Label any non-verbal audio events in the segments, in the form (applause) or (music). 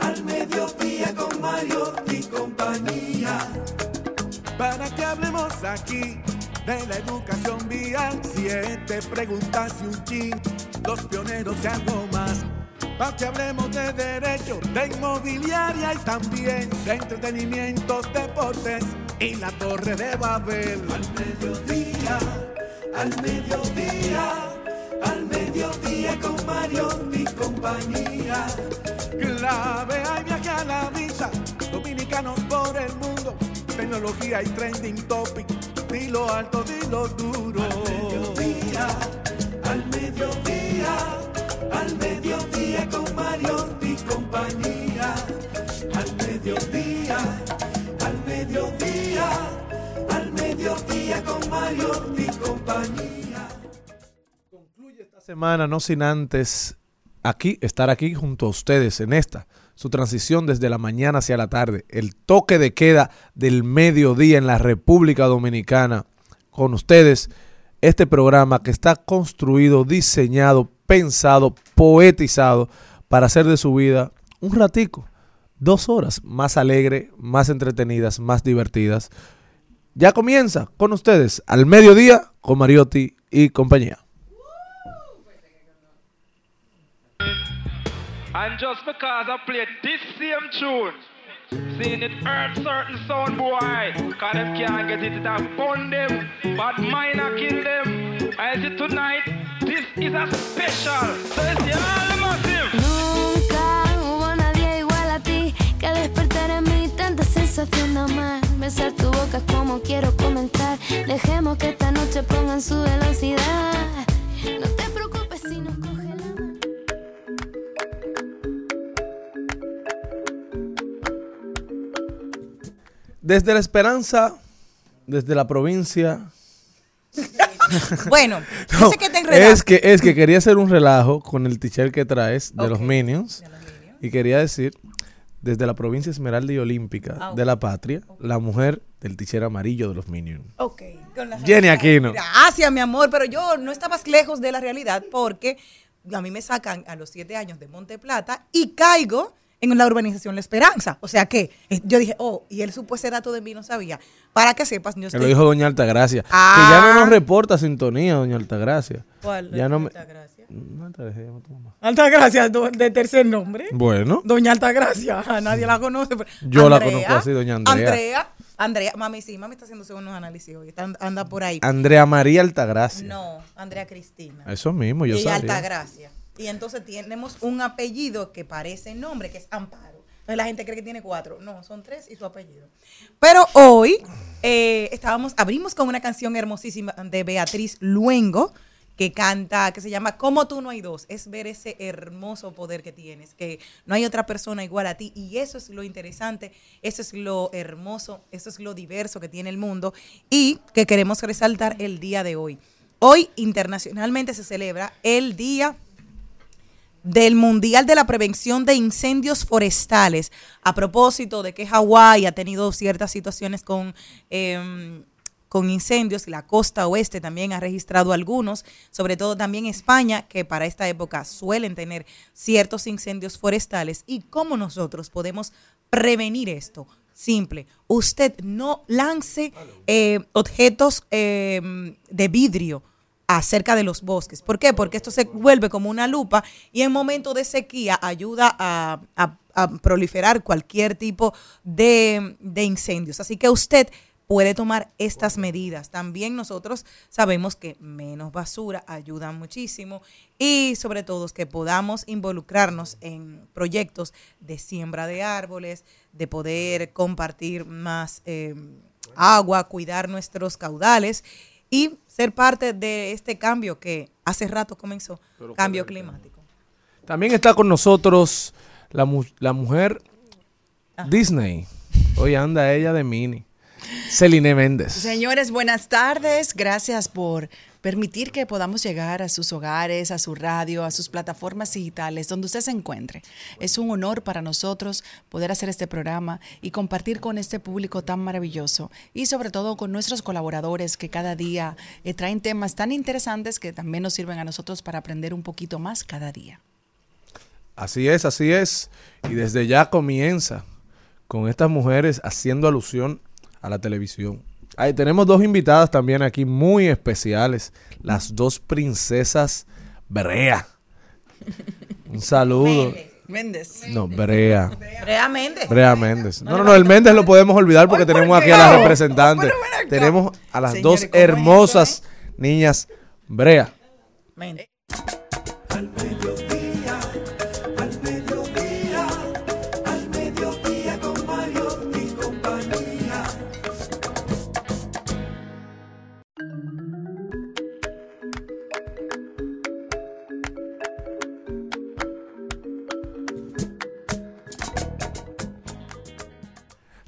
Al mediodía con Mario y compañía para que hablemos aquí de la educación vial. Siete preguntas y un chin, los pioneros y algo más. Para que hablemos de derecho, de inmobiliaria y también de entretenimientos, deportes y la torre de Babel. Al mediodía, al mediodía, al mediodía con Mario y compañía. Clave hay viaje a la vista, dominicanos por el mundo tecnología y trending topic. Dilo alto, dilo duro. Al mediodía, al mediodía, al mediodía con Mario y compañía. Al mediodía, al mediodía, al mediodía con Mario y compañía. Semana, no sin antes aquí, estar aquí junto a ustedes en esta su transición desde la mañana hacia la tarde, el toque de queda del mediodía en la República Dominicana. Con ustedes, este programa que está construido, diseñado, pensado, poetizado para hacer de su vida un ratico, dos horas más alegre, más entretenidas, más divertidas. Ya comienza con ustedes al mediodía con Mariotti y compañía. And just because I played this same tune, seeing it hurt certain sound boy, cause them can't get it, it burn them, but mine a kill them. I see tonight, this is a special. So it's the all massive. Nunca hubo nadie igual a ti que despertar en mí tanta sensación de amar. Besar tu boca es como quiero comenzar. Dejemos que esta noche pongan su velocidad. Desde la esperanza, desde la provincia. (laughs) Bueno, (laughs) No, que te enredaste. es que es que quería hacer un relajo con el t-shirt que traes de los. Minions De los Minions. y quería decir desde la provincia Esmeralda y Olímpica Ah, de la patria, la mujer del t-shirt amarillo de los Minions. Ok. con la Jenny. Aquino. Gracias, mi amor, pero yo no estabas lejos de la realidad porque a mí me sacan a los siete años de Monte Plata y caigo en la urbanización La Esperanza. O sea que eh, yo dije, oh, y él supo ese dato de mí, no sabía. Para que sepas, yo estoy... lo dijo doña Altagracia, que Ah. ya no nos reporta sintonía doña Altagracia. ¿Cuál? Ya no me Altagracia. No, Altagracia. Altagracia, de tercer nombre. Bueno, Doña Altagracia, (laughs) nadie la conoce. pero- Yo la conozco así, doña Andrea. Andrea, Andrea, mami, sí, mami está haciéndose unos análisis hoy, está- anda por ahí. Andrea María Altagracia. No, Andrea Cristina. Eso mismo, yo y sabía. Altagracia. Y entonces tenemos un apellido que parece nombre, que es Amparo. Entonces la gente cree que tiene cuatro. No, son tres y su apellido. Pero hoy eh, estábamos, abrimos con una canción hermosísima de Beatriz Luengo, que canta, que se llama Como tú no hay dos. Es ver ese hermoso poder que tienes, que no hay otra persona igual a ti. Y eso es lo interesante, eso es lo hermoso, eso es lo diverso que tiene el mundo y que queremos resaltar el día de hoy. Hoy internacionalmente se celebra el Día del Mundial de la Prevención de Incendios Forestales, a propósito de que Hawái ha tenido ciertas situaciones con, eh, con incendios, la costa oeste también ha registrado algunos, sobre todo también España, que para esta época suelen tener ciertos incendios forestales, y cómo nosotros podemos prevenir esto. Simple, usted no lance eh, objetos eh, de vidrio acerca de los bosques. ¿Por qué? Porque esto se vuelve como una lupa y en momento de sequía ayuda a, proliferar cualquier tipo de, de incendios. Así que usted puede tomar estas medidas. También nosotros sabemos que menos basura ayuda muchísimo y sobre todo que podamos involucrarnos en proyectos de siembra de árboles, de poder compartir más eh, agua, cuidar nuestros caudales y ser parte de este cambio que hace rato comenzó, cambio climático. También está con nosotros la, mu- la mujer Disney. Hoy anda ella de mini. Celine Méndez. Señores, buenas tardes. Gracias por permitir que podamos llegar a sus hogares, a su radio, a sus plataformas digitales, donde usted se encuentre. Es un honor para nosotros poder hacer este programa y compartir con este público tan maravilloso y sobre todo con nuestros colaboradores que cada día eh, traen temas tan interesantes que también nos sirven a nosotros para aprender un poquito más cada día. Así es, así es. Y desde ya comienza con estas mujeres haciendo alusión a la televisión. Ahí tenemos dos invitadas también aquí muy especiales, las dos princesas Brea. Un saludo. Méndez. No, Brea. Brea Méndez. Brea Méndez. No, no, no, el Méndez lo podemos olvidar porque Ay, ¿por tenemos aquí a la representante. Pero ven acá. Tenemos a las dos ¿cómo es hermosas niñas Brea. Méndez.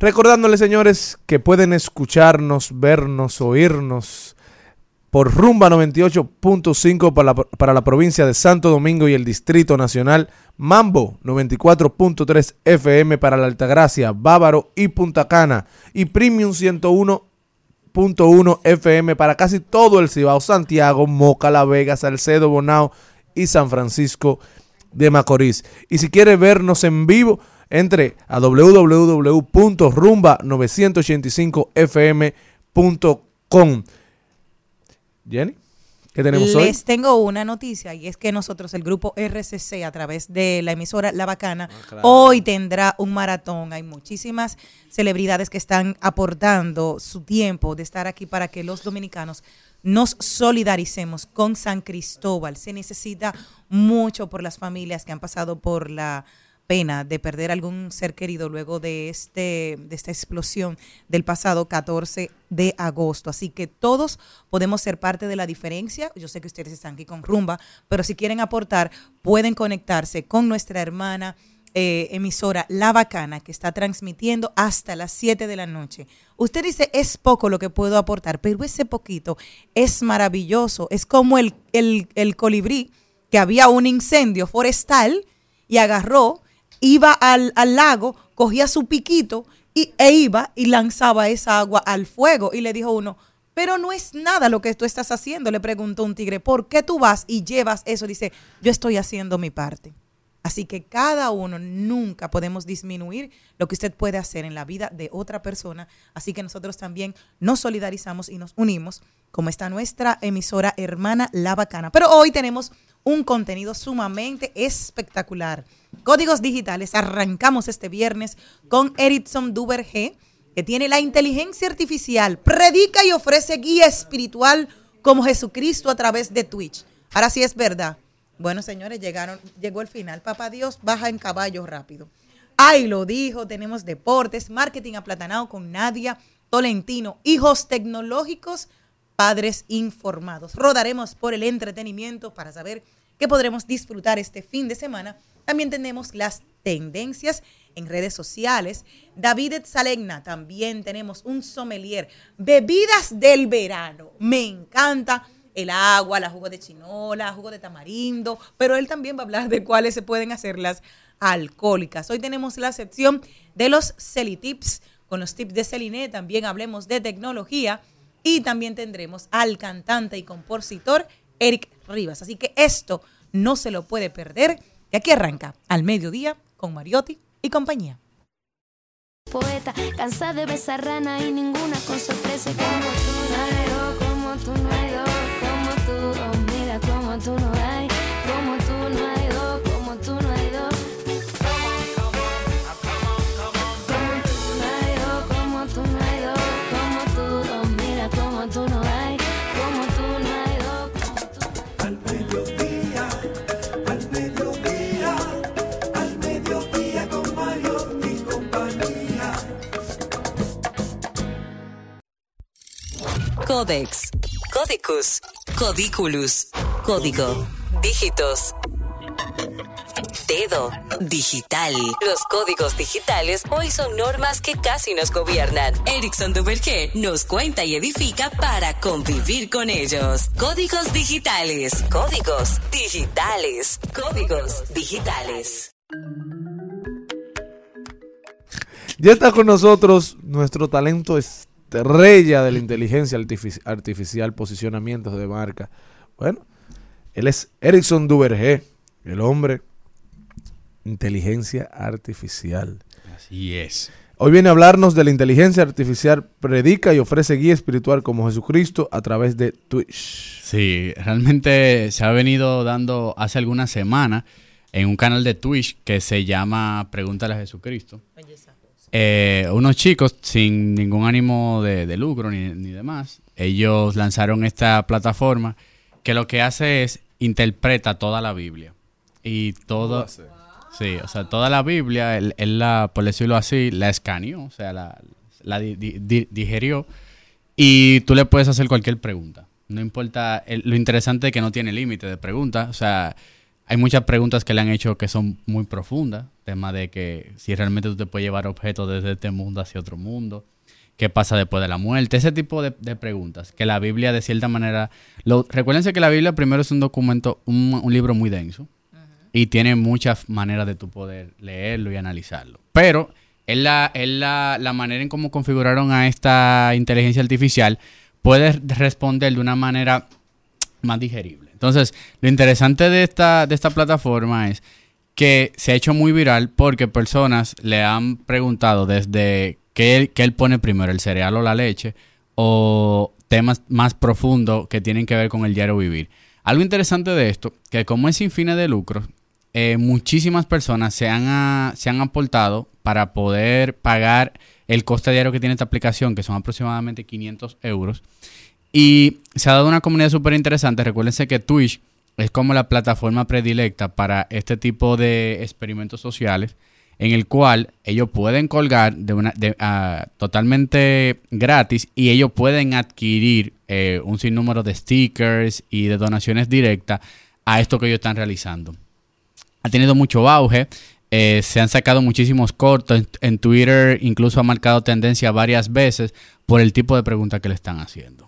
Recordándoles, señores, que pueden escucharnos, vernos, oírnos por Rumba 98.5 para la, para la provincia de Santo Domingo y el Distrito Nacional, Mambo 94.3 FM para la Altagracia, Bávaro y Punta Cana, y Premium 101.1 FM para casi todo el Cibao, Santiago, Moca, La Vega, Salcedo, Bonao y San Francisco de Macorís. Y si quiere vernos en vivo, entre a www.rumba985fm.com. Jenny, ¿qué tenemos hoy? Les tengo una noticia y es que nosotros, el grupo RCC, a través de la emisora La Bacana, hoy tendrá un maratón. Hay muchísimas celebridades que están aportando su tiempo de estar aquí para que los dominicanos nos solidaricemos con San Cristóbal. Se necesita mucho por las familias que han pasado por la pena de perder algún ser querido luego de este de esta explosión del pasado 14 de agosto. Así que todos podemos ser parte de la diferencia. Yo sé que ustedes están aquí con Rumba, pero si quieren aportar, pueden conectarse con nuestra hermana eh, emisora La Bacana, que está transmitiendo hasta las 7 de la noche. Usted dice, es poco lo que puedo aportar, pero ese poquito es maravilloso. Es como el, el, el colibrí, que había un incendio forestal y agarró iba al, al lago, cogía su piquito y, e iba y lanzaba esa agua al fuego. Y le dijo uno, pero no es nada lo que tú estás haciendo, le preguntó un tigre, ¿por qué tú vas y llevas eso? Dice, yo estoy haciendo mi parte. Así que cada uno nunca podemos disminuir lo que usted puede hacer en la vida de otra persona. Así que nosotros también nos solidarizamos y nos unimos, como está nuestra emisora hermana La Bacana. Pero hoy tenemos un contenido sumamente espectacular. Códigos digitales. Arrancamos este viernes con Erickson Duvergé, que tiene la inteligencia artificial, predica y ofrece guía espiritual como Jesucristo a través de Twitch. Ahora sí es verdad. Bueno, señores, llegaron, llegó el final. Papá Dios baja en caballo rápido. Ay, lo dijo, tenemos deportes, marketing aplatanado con Nadia Tolentino, hijos tecnológicos padres informados. Rodaremos por el entretenimiento para saber qué podremos disfrutar este fin de semana. También tenemos las tendencias en redes sociales. David Salegna, también tenemos un sommelier. Bebidas del verano. Me encanta el agua, la jugo de chinola, jugo de tamarindo, pero él también va a hablar de cuáles se pueden hacer las alcohólicas. Hoy tenemos la sección de los Celitips con los tips de Celine, también hablemos de tecnología y también tendremos al cantante y compositor Eric Rivas. Así que esto no se lo puede perder. Y aquí arranca al mediodía con Mariotti y compañía. Poeta, cansada de besar rana y ninguna con sorpresa como tú no hay dos, como tú no hay dos, como tú, oh, mira como tú no Codex, Codicus, Codiculus, Código, Dígitos. Dedo, digital. Los códigos digitales hoy son normas que casi nos gobiernan. Erickson Duvergé nos cuenta y edifica para convivir con ellos. Códigos digitales, códigos digitales, códigos digitales. Ya está con nosotros nuestro talento estrella de la inteligencia artifici- artificial, posicionamientos de marca. Bueno, él es Erickson Duvergé, el hombre inteligencia artificial. Así es. Hoy viene a hablarnos de la inteligencia artificial, predica y ofrece guía espiritual como Jesucristo a través de Twitch. Sí, realmente se ha venido dando hace algunas semanas en un canal de Twitch que se llama Pregúntale a Jesucristo. Eh, unos chicos sin ningún ánimo de, de lucro ni, ni demás, ellos lanzaron esta plataforma que lo que hace es interpreta toda la Biblia. Y todo... Sí, o sea, toda la Biblia, él, él la, por decirlo así, la escaneó, o sea, la, la di- di- di- digerió y tú le puedes hacer cualquier pregunta. No importa, el- lo interesante es que no tiene límite de preguntas, o sea, hay muchas preguntas que le han hecho que son muy profundas, tema de que si realmente tú te puedes llevar objetos desde este mundo hacia otro mundo, qué pasa después de la muerte, ese tipo de, de preguntas, que la Biblia de cierta manera, lo, recuérdense que la Biblia primero es un documento, un, un libro muy denso, y tiene muchas maneras de tu poder leerlo y analizarlo. Pero es la, es la, la manera en cómo configuraron a esta inteligencia artificial, puedes responder de una manera más digerible. Entonces, lo interesante de esta, de esta plataforma es que se ha hecho muy viral porque personas le han preguntado desde qué qué él pone primero, el cereal o la leche, o temas más profundos que tienen que ver con el diario vivir. Algo interesante de esto, que como es sin fines de lucro, eh, muchísimas personas se han, ah, se han aportado para poder pagar el coste diario que tiene esta aplicación, que son aproximadamente 500 euros. Y se ha dado una comunidad súper interesante. Recuérdense que Twitch es como la plataforma predilecta para este tipo de experimentos sociales, en el cual ellos pueden colgar de una, de, ah, totalmente gratis y ellos pueden adquirir eh, un sinnúmero de stickers y de donaciones directas a esto que ellos están realizando. Ha tenido mucho auge. eh, se han sacado muchísimos cortos. En, en Twitter incluso ha marcado tendencia varias veces por el tipo de preguntas que le están haciendo.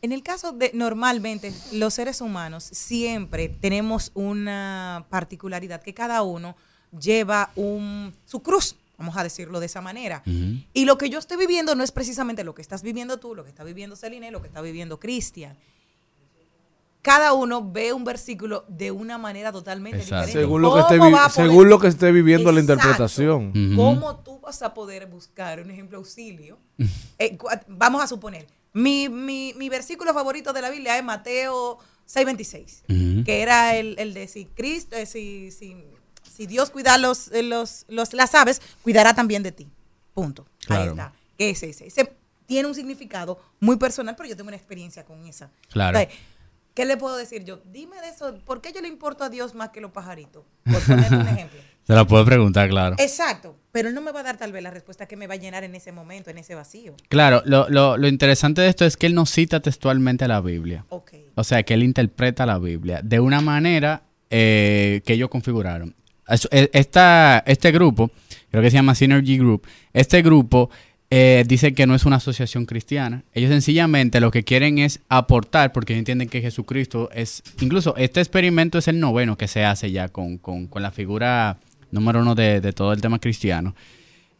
En el caso de normalmente los seres humanos siempre tenemos una particularidad que cada uno lleva un su cruz, vamos a decirlo de esa manera. Y lo que yo estoy viviendo no es precisamente lo que estás viviendo tú, lo que está viviendo Celine, lo que está viviendo Cristian. Cada uno ve un versículo de una manera totalmente Exacto. diferente. Según lo, que esté, ¿Cómo vi- va a poder- según lo que esté viviendo la interpretación. ¿Cómo tú vas a poder buscar un ejemplo auxilio? Eh, vamos a suponer, mi, mi, mi versículo favorito de la Biblia es Mateo 6:26, Ujú. que era el, el de si Cristo, eh, si, si, si Dios cuida los, eh, los, los- las aves, cuidará también de ti. Punto. Ahí Claro. está. Ese, ese, ese tiene un significado muy personal, pero yo tengo una experiencia con esa. Claro. Entonces, ¿Qué le puedo decir yo? Dime de eso, ¿por qué yo le importo a Dios más que los pajaritos? Por ponerte un (laughs) ejemplo. Se la puedo preguntar, claro. Exacto, pero él no me va a dar tal vez la respuesta que me va a llenar en ese momento, en ese vacío. Claro, lo, lo, lo interesante de esto es que él no cita textualmente la Biblia. Ok. O sea, que él interpreta la Biblia de una manera eh, que ellos configuraron. Es- Esta, este grupo, creo que se llama Synergy Group, este grupo eh, dice que no es una asociación cristiana. Ellos sencillamente lo que quieren es aportar, porque entienden que Jesucristo es... Incluso este experimento es el noveno que se hace ya con, con- con la figura número uno de, todo el tema cristiano.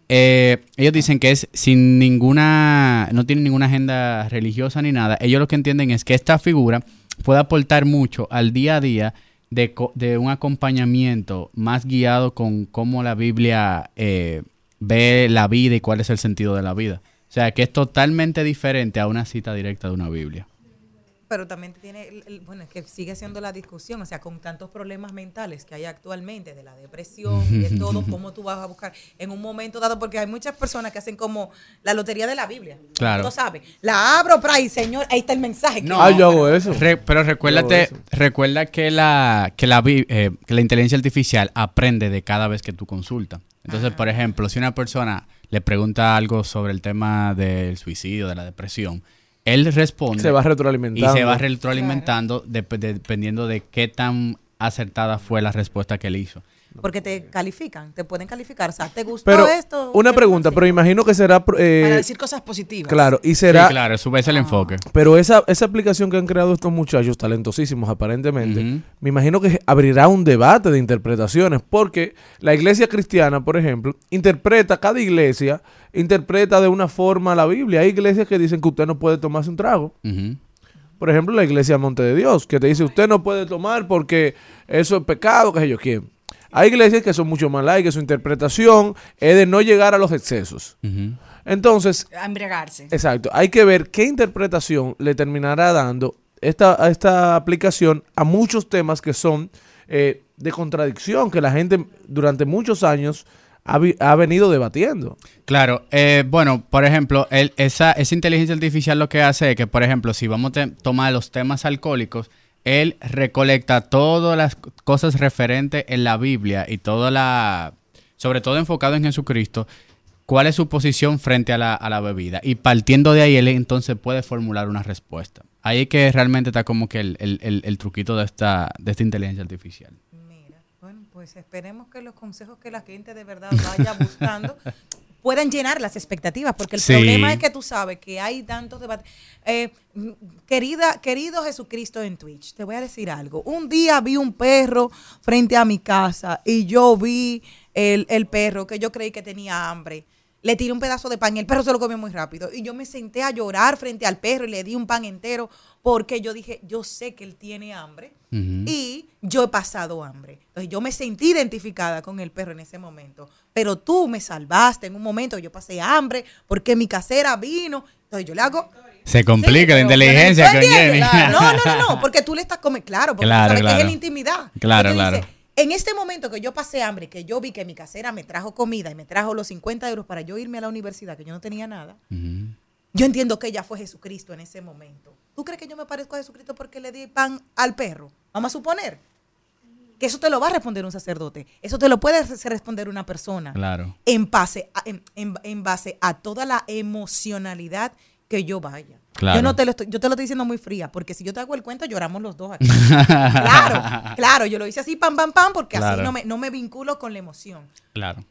Eh, ellos dicen que es sin ninguna, no tienen ninguna agenda religiosa ni nada. Ellos lo que entienden es que esta figura puede aportar mucho al día a día de, de un acompañamiento más guiado con cómo la Biblia eh, ve la vida y cuál es el sentido de la vida. O sea, que es totalmente diferente a una cita directa de una Biblia. Pero también tiene, el- el- bueno, es que sigue siendo la discusión, o sea, con tantos problemas mentales que hay actualmente, de la depresión y de todo, (laughs) cómo tú vas a buscar en un momento dado, porque hay muchas personas que hacen como la lotería de la Biblia. Claro. Tú sabes, la abro, para ahí, señor, ahí está el mensaje. No. Ah, yo hago eso. Re- pero recuérdate, eso. recuerda que la, que, la, vi- eh, que la inteligencia artificial aprende de cada vez que tú consultas. Entonces, por ejemplo, si una persona le pregunta algo sobre el tema del suicidio, de la depresión, él responde Se va y retroalimentando. se va retroalimentando dep- dependiendo de qué tan acertada fue la respuesta que él hizo. Porque te califican, te pueden calificar. O sea, ¿te gustó Pero, esto? una pregunta, sí. pero imagino que será... eh, Para decir cosas positivas. claro, y Sí, será... claro, eso es el enfoque. Pero esa, esa aplicación que han creado estos muchachos, talentosísimos aparentemente, me imagino que abrirá un debate de interpretaciones, porque la iglesia cristiana, por ejemplo, interpreta, cada iglesia interpreta de una forma la Biblia. Hay iglesias que dicen que usted no puede tomarse un trago. Por ejemplo, la iglesia Monte de Dios, que te dice usted no puede tomar porque eso es pecado, que sé yo quién. Hay iglesias que son mucho más laicas, su interpretación es de no llegar a los excesos. Entonces, A embriagarse. Exacto. Hay que ver qué interpretación le terminará dando esta, esta aplicación a muchos temas que son eh, de contradicción, que la gente durante muchos años ha, vi- ha venido debatiendo. Claro, eh, bueno, por ejemplo, el- esa, esa inteligencia artificial lo que hace es que, por ejemplo, si vamos a tomar los temas alcohólicos, él recolecta todas las cosas referentes en la Biblia y toda la, sobre todo enfocado en Jesucristo, cuál es su posición frente a la, a la bebida. Y partiendo de ahí, él entonces puede formular una respuesta. Ahí es que realmente está como que el, el- el- el truquito de esta, de esta inteligencia artificial. Mira, bueno, pues esperemos que los consejos que la gente de verdad vaya buscando (laughs) puedan llenar las expectativas, porque el Sí. problema es que tú sabes que hay tantos debates. Eh, querida, querido Jesucristo en Twitch, te voy a decir algo. Un día vi un perro frente a mi casa y yo vi el, el perro que yo creí que tenía hambre. Le tiré un pedazo de pan y el perro se lo comió muy rápido. Y yo me senté a llorar frente al perro y le di un pan entero porque yo dije, yo sé que él tiene hambre y yo he pasado hambre. Entonces yo me sentí identificada con el perro en ese momento. Pero tú me salvaste en un momento yo pasé hambre porque mi casera vino. Entonces yo le hago... Se complica Sí, la inteligencia ¿tú con? Jenny. No, no, no, no, (laughs) porque tú le estás comiendo, claro, porque Claro, tú sabes que es en la intimidad. Claro, claro. En este momento que yo pasé hambre, que yo vi que mi casera me trajo comida y me trajo los 50 euros para yo irme a la universidad, que yo no tenía nada, yo entiendo que ella fue Jesucristo en ese momento. ¿Tú crees que yo me parezco a Jesucristo porque le di pan al perro? Vamos a suponer que eso te lo va a responder un sacerdote. Eso te lo puede responder una persona. Claro. En base, a, en, en- en base a toda la emocionalidad que yo vaya. Claro. Yo no te lo estoy, yo te lo estoy diciendo muy fría, porque si yo te hago el cuento, lloramos los dos aquí. (laughs) claro, claro, yo lo hice así, pam, pam, pam, porque así no me, no me vinculo con la emoción. Claro.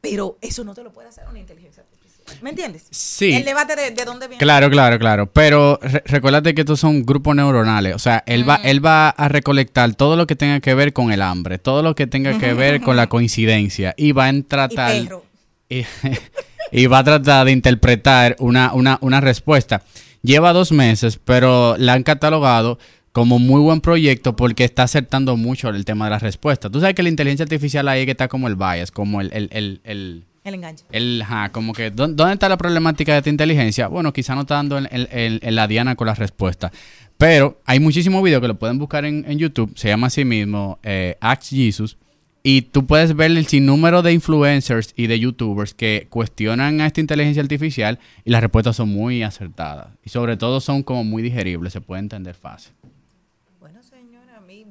Pero eso no te lo puede hacer una inteligencia artificial. ¿Me entiendes? Sí. El debate de, de dónde viene. Claro, claro, claro. Pero re- recuérdate que estos son grupos neuronales. O sea, él va, él va a recolectar todo lo que tenga que ver con el hambre, todo lo que tenga que (laughs) ver con la coincidencia y va a Y tratar perro. y, (laughs) y va a tratar de interpretar una, una, una respuesta. Lleva dos meses, pero la han catalogado como muy buen proyecto porque está acertando mucho el tema de la respuesta. Tú sabes que la inteligencia artificial ahí que está como el bias, como el, el, el, el- El enganche. el, ajá, como que, ¿dó- ¿dónde está la problemática de esta inteligencia? Bueno, quizá no está dando en, en- en- en la diana con la respuesta. Pero hay muchísimos videos que lo pueden buscar en, en YouTube. Se llama así mismo eh, Ask Jesus. Y tú puedes ver el sinnúmero de influencers y de youtubers que cuestionan a esta inteligencia artificial y las respuestas son muy acertadas. Y sobre todo son como muy digeribles, se puede entender fácil. Bueno, señora, a mí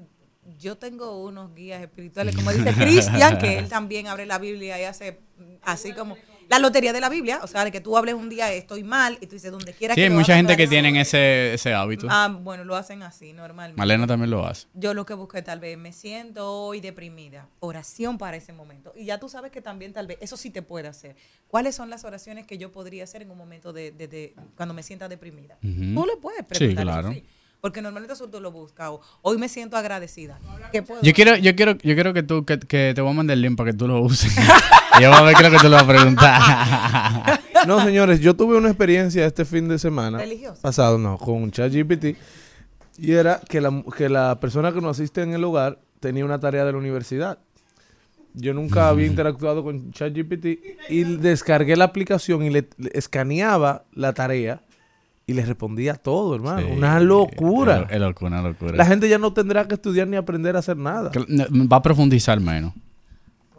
yo tengo unos guías espirituales, como dice Cristian, que él también abre la Biblia y hace así como la lotería de la Biblia, o sea, de que tú hables un día estoy mal y tú dices donde quiera Sí, que hay lo mucha gente que tienen ese, ese hábito. Ah, bueno, lo hacen así normalmente. Malena también lo hace. Yo lo que busqué tal vez, me siento hoy deprimida. Oración para ese momento. Y ya tú sabes que también tal vez, eso sí te puede hacer. ¿Cuáles son las oraciones que yo podría hacer en un momento de, de- de- cuando me sienta deprimida? Ujú. Tú le puedes Sí, preguntar. eso claro. sí. Porque normalmente eso tú lo buscas. o, Hoy me siento agradecida. ¿Qué puedo Yo quiero, yo quiero, yo quiero que tú, que, que te voy a mandar el link para que tú lo uses. (laughs) y yo voy a ver qué es lo que tú le vas a preguntar. (laughs) No, señores, yo tuve una experiencia este fin de semana. ¿Religiosa? Pasado, no, con ChatGPT. Y era que la, que la persona que nos asiste en el hogar tenía una tarea de la universidad. Yo nunca había interactuado con ChatGPT y descargué la aplicación y le, le escaneaba la tarea y le respondía todo, hermano. Sí, una locura. Es locura, una locura. La gente ya no tendrá que estudiar ni aprender a hacer nada. Va a profundizar menos.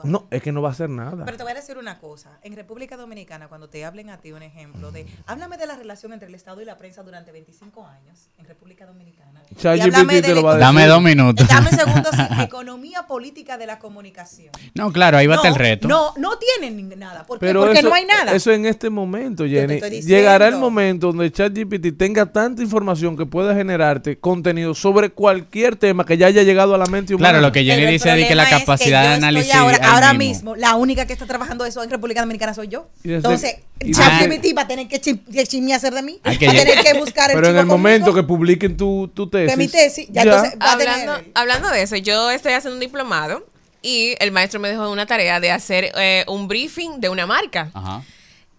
No, es que no va a hacer nada. Pero te voy a decir una cosa. En República Dominicana, cuando te hablen a ti un ejemplo de, háblame de la relación entre el Estado y la prensa durante 25 años en República Dominicana. Y ChatGPT háblame te de lo la- va a decir. Dame dos minutos. Dame un segundo, sí. (laughs) Economía política de la comunicación. No, claro, ahí va a estar el reto. No, no tienen nada. ¿Por qué? Pero Porque eso, no hay nada. Eso en este momento, Jenny. Llegará el momento donde ChatGPT tenga tanta información que pueda generarte contenido sobre cualquier tema que ya haya llegado a la mente humana. Claro, lo que Jenny dice de que la es capacidad de análisis. Ahora, ahora mismo. la única que está trabajando eso en República Dominicana soy yo. Desde- Entonces, ChatGPT va a tener que chim- que chismear de mí. Hay que va a yo- tener que buscar el Pero en el momento que publiquen tu, tu tesis. de mi tesis, ya, entonces va a tener Hablando, hablando de eso, yo estoy haciendo un diplomado y el maestro me dejó una tarea de hacer eh, un briefing de una marca. Ajá.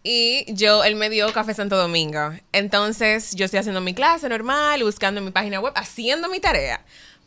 Y yo, él me dio Café Santo Domingo. Entonces, yo estoy haciendo mi clase normal, buscando en mi página web, haciendo mi tarea.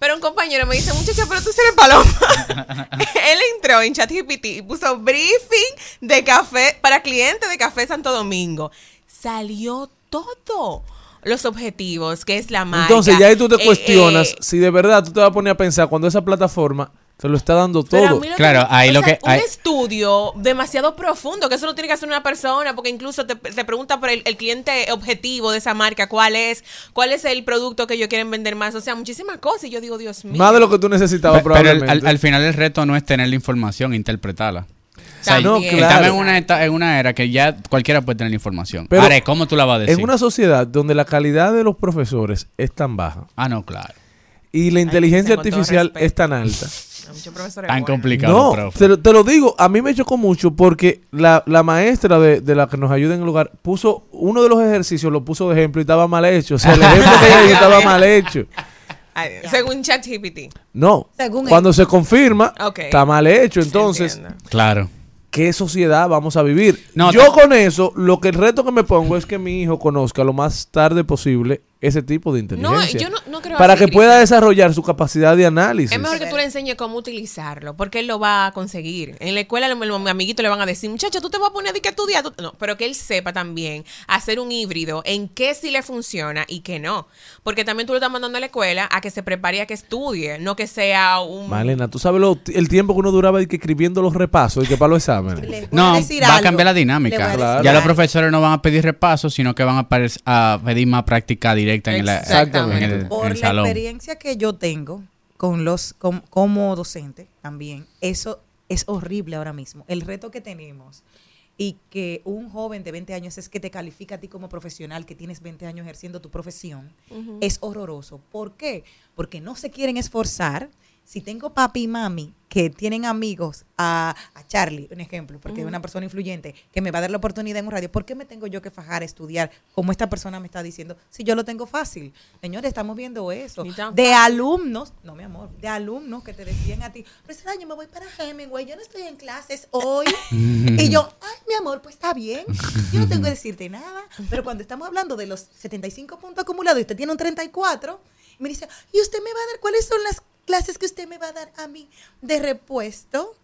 Pero un compañero me dice, muchacha, pero tú eres paloma. (laughs) él entró en ChatGPT y puso briefing de café para clientes de Café Santo Domingo. Salió todo. Los objetivos, que es la marca. Entonces ya ahí tú te eh, cuestionas eh, si de verdad tú te vas a poner a pensar cuando esa plataforma te lo está dando Pero a todo. mí lo Claro, que- ahí o lo sea, que- Un estudio demasiado profundo, que eso lo tiene que hacer una persona, porque incluso te, te pregunta por el, el cliente objetivo de esa marca, cuál es, cuál es el producto que ellos quieren vender más. O sea, muchísimas cosas. Y yo digo, Dios mío. Más de lo que tú necesitabas Pe- Pero el- probablemente. al, al final el reto no es tener la información, interpretarla. O sea. No, claro. Estamos en una, en una era que ya cualquiera puede tener la información. Pero ¿cómo tú la vas a decir? En una sociedad donde la calidad de los profesores es tan baja Ah, no, claro. y la inteligencia artificial es tan alta. (laughs) Hay muchos profesores Tan complicado, No, profe. te lo, te lo digo, a mí me chocó mucho porque la, la maestra de, de la que nos ayuda en el lugar puso uno de los ejercicios, lo puso de ejemplo y estaba mal hecho. O sea, el ejemplo que ella estaba mal hecho. (laughs) Ay, según ChatGPT. No, Según cuando se confirma, Ok. está mal hecho. Entonces, Entiendo. Claro. ¿qué sociedad vamos a vivir? No, Yo con eso, lo que el reto que me pongo es que mi hijo conozca lo más tarde posible ese tipo de inteligencia. yo no- no creo para así, que pueda desarrollar su capacidad de análisis. Es mejor que tú le enseñes cómo utilizarlo, porque él lo va a conseguir. En la escuela, los, los amiguitos le van a decir, muchacho, tú te vas a poner a que estudiar. Tú-". No, pero que él sepa también hacer un híbrido en qué sí le funciona y qué no. Porque también tú lo estás mandando a la escuela a que se prepare a que estudie, no que sea un. Malena, ¿tú sabes lo- el tiempo que uno duraba y que escribiendo los repasos y que para los exámenes? No, a decir va a cambiar la dinámica. a Claro. Ya los profesores no van a pedir repasos, sino que van a, a pedir más práctica directa en, la- Exactamente. en el, en Por la experiencia que yo tengo con los com- como docente también, eso es horrible ahora mismo. El reto que tenemos y que un joven de 20 años es que te califica a ti como profesional, que tienes 20 años ejerciendo tu profesión, es horroroso. ¿Por qué? Porque no se quieren esforzar. Si tengo papi y mami que tienen amigos a, a Charlie, un ejemplo, porque es una persona influyente, que me va a dar la oportunidad en un radio, ¿por qué me tengo yo que fajar a estudiar como esta persona me está diciendo? Si yo lo tengo fácil. Señores, estamos viendo eso. De alumnos, no mi amor, de alumnos que te decían a ti, profesora, yo me voy para Hemingway, yo no estoy en clases hoy. (laughs) y yo, ay, mi amor, pues está bien. Yo no tengo que decirte nada. Pero cuando estamos hablando de los 75 puntos acumulados y usted tiene un 34, me dice, ¿y usted me va a dar cuáles son las clases que usted me va a dar a mí de repuesto?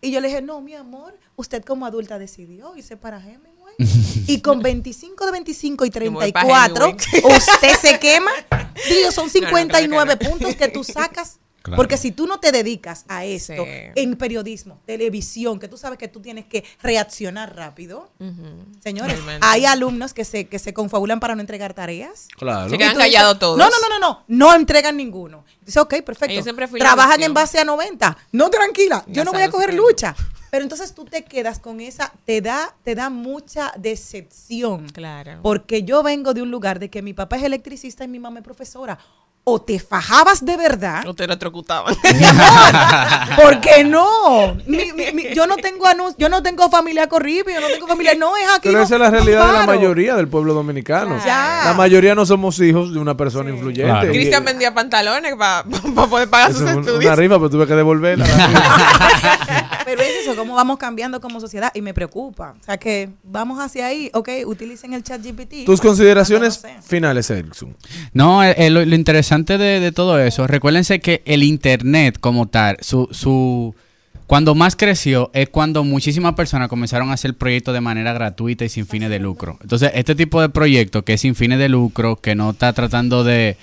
Y yo le dije, no, mi amor, usted como adulta decidió irse para Hemingway. (laughs) y con 25 de 25 y Yo me voy pa' 34, Hemingway. usted se quema. (laughs) Digo, son No, no, 59 creo que no. puntos que tú sacas Claro. Porque si tú no te dedicas a esto, Sí. en periodismo, televisión, que tú sabes que tú tienes que reaccionar rápido, señores, Realmente. hay alumnos que se, que se confabulan para no entregar tareas. Claro. Se quedan callados todos. No, no, no, no, no, no entregan ninguno. Dice, ok, perfecto. Yo siempre fui Trabajan en base a 90. No, tranquila, yo Ya no voy a coger lucha. Pero entonces tú te quedas con esa, te da, te da mucha decepción. Claro. Porque yo vengo de un lugar de que mi papá es electricista y mi mamá es profesora. O te fajabas de verdad. No te electrocutaban. (laughs) Mi amor, (laughs) ¿por qué no? Mi- mi- mi- yo no tengo yo no tengo familia corrible, yo no tengo familia, no es aquí. Pero no- esa es la no realidad de la mayoría del pueblo dominicano. Ya. La mayoría no somos hijos de una persona influyente. Claro. Cristian vendía pantalones para poder pagar eso sus es un- estudios. una rifa, pero tuve que devolverla. (laughs) Pero es eso, cómo vamos cambiando como sociedad y me preocupa. O sea que vamos hacia ahí, ok, utilicen el chat GPT. Tus consideraciones Cuando no sé. finales, Erickson. No, eh, eh, lo, lo interesante de, de todo eso, recuérdense que el Internet como tal, su, su, cuando más creció es cuando muchísimas personas comenzaron a hacer proyectos de manera gratuita y sin fines de lucro. Entonces, este tipo de proyecto que es sin fines de lucro, que no está tratando de...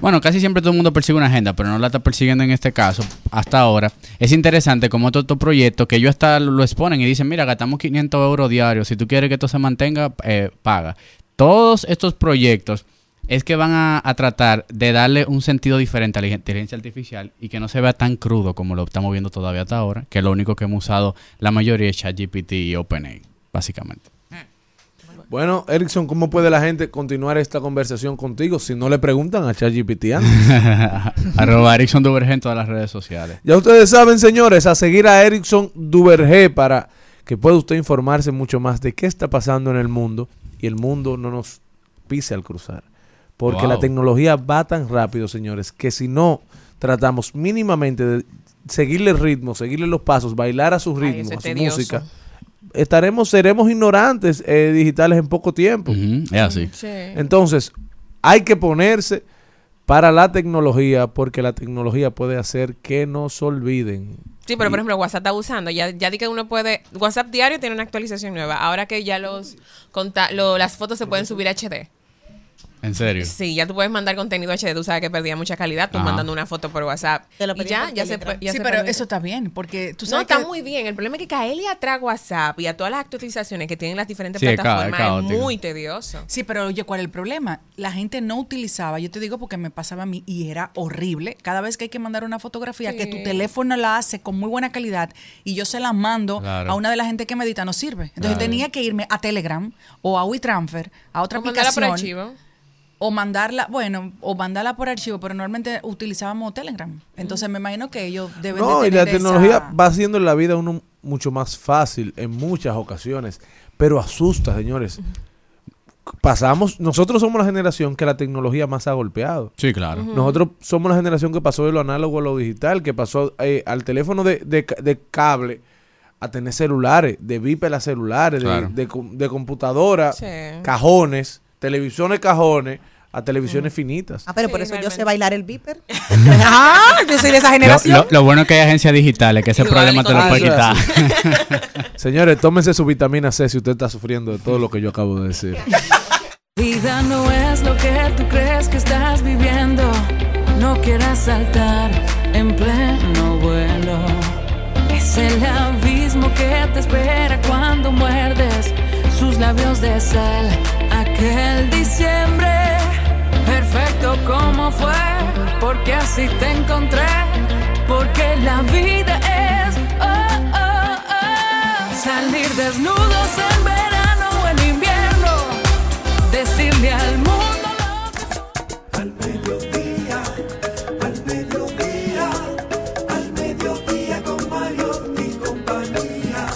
Bueno, casi siempre todo el mundo persigue una agenda, pero no la está persiguiendo en este caso, hasta ahora. Es interesante como estos proyectos que ellos hasta lo exponen y dicen, mira, gastamos 500 euros diarios, si tú quieres que esto se mantenga, eh, paga. Todos estos proyectos es que van a, a tratar de darle un sentido diferente a la inteligencia artificial y que no se vea tan crudo como lo estamos viendo todavía hasta ahora, que lo único que hemos usado la mayoría es ChatGPT y OpenAI, básicamente. Bueno, Erickson, ¿cómo puede la gente continuar esta conversación contigo si no le preguntan a ChatGPT antes? (laughs) Arroba Erickson Duverge en todas las redes sociales. Ya ustedes saben, señores, a seguir a Erickson Duverge para que pueda usted informarse mucho más de qué está pasando en el mundo y el mundo no nos pise al cruzar. Porque Wow. la tecnología va tan rápido, señores, que si no tratamos mínimamente de seguirle el ritmo, seguirle los pasos, bailar a su Ay, ritmo, eso a su tedioso. música, estaremos, seremos ignorantes eh, digitales en poco tiempo. Es así. Sí. Entonces, hay que ponerse para la tecnología porque la tecnología puede hacer que nos olviden. Sí, pero por ejemplo, WhatsApp está usando. Ya, ya di que uno puede. WhatsApp diario tiene una actualización nueva. Ahora que ya los conta- lo- las fotos se pueden subir a HD. En serio. Sí, ya tú puedes mandar contenido HD. Tú sabes que perdía mucha calidad. Tú Ajá. mandando una foto por WhatsApp. Te lo Y ya, ya se, ya sí, se pero permite. eso está bien, porque tú No, sabes está que muy bien. El problema es que caerle atrás a WhatsApp y a todas las actualizaciones que tienen las diferentes Sí, plataformas es es, muy tedioso. Sí, pero oye, ¿cuál es el problema? La gente no utilizaba, yo te digo porque me pasaba a mí y era horrible. Cada vez que hay que mandar una fotografía, que tu teléfono la hace con muy buena calidad y yo se la mando Claro. a una de la gente que me edita, no sirve. Entonces Claro. tenía que irme a Telegram o a WeTransfer, a otra O aplicación. O mandarla, bueno, o mandarla por archivo, pero normalmente utilizábamos Telegram. Entonces me imagino que ellos deben No, de y tener la tecnología esa- va haciendo la vida uno mucho más fácil en muchas ocasiones, pero asusta, señores. Pasamos, nosotros somos la generación que la tecnología más ha golpeado. Sí, claro. Nosotros somos la generación que pasó de lo análogo a lo digital, que pasó eh, al teléfono de, de ca- de cable a tener celulares, de bípeda a celulares, de- Claro. de, com- de computadora, Sí. cajones, televisiones cajones, a televisiones finitas. Ah, pero por eso yo sé bailar el beeper. (laughs) ah, yo soy de esa Lo, generación. lo- lo bueno es que hay agencias digitales, que ese Igual problema te lo puede quitar. (laughs) Señores, tómense su vitamina C si usted está sufriendo de todo lo que yo acabo de decir. (laughs) Vida no es lo que tú crees que estás viviendo. No quieras saltar en pleno vuelo. Es el abismo que te espera cuando muerdes sus labios de sal. Aquel diciembre, como fue, porque así te encontré. Porque la vida es oh, oh, oh. salir desnudos en verano o en invierno decirle al mundo lo Al mediodía, al mediodía, al mediodía con Mario y compañía.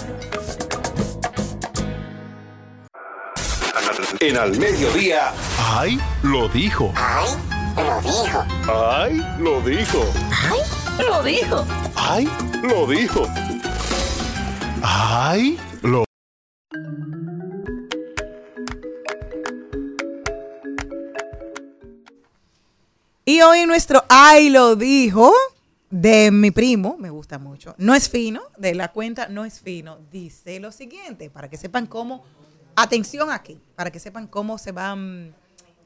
En al mediodía. ¡Ay! Lo dijo. ¡Ay! Lo dijo. ¡Ay! Lo dijo. Lo dijo. ¡Ay! Lo dijo. ¡Ay! Lo Y hoy nuestro Ay lo dijo de mi primo, me gusta mucho. No es fino, de la cuenta no es fino. Dice lo siguiente, para que sepan cómo, atención aquí, para que sepan cómo se van,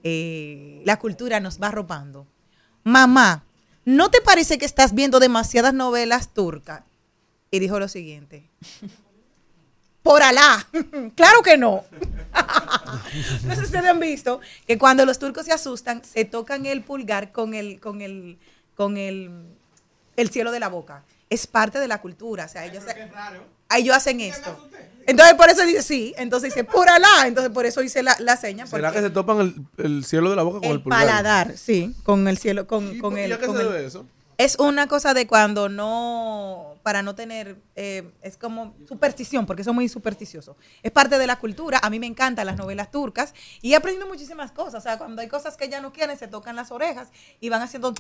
eh, la cultura nos va arropando. Mamá, ¿no te parece que estás viendo demasiadas novelas turcas? Y dijo lo siguiente. Por Alá. (laughs) claro que no. (laughs) no sé si ustedes han visto que cuando los turcos se asustan, se tocan el pulgar con el, con el, con el, el cielo de la boca. Es parte de la cultura. O sea, ellos, ellos hacen esto. Entonces por eso dice sí. Entonces dice por Alá. Entonces por eso hice la, la seña. ¿Será que se topan el, el cielo de la boca con el, el pulgar? paladar, sí, con el cielo, con, ¿Y con el. a qué con se el- debe eso? Es una cosa de cuando no, para no tener, eh, es como superstición, porque son muy supersticiosos. Es parte de la cultura. A mí me encantan las novelas turcas y he aprendido muchísimas cosas. O sea, cuando hay cosas que ya no quieren, se tocan las orejas y van haciendo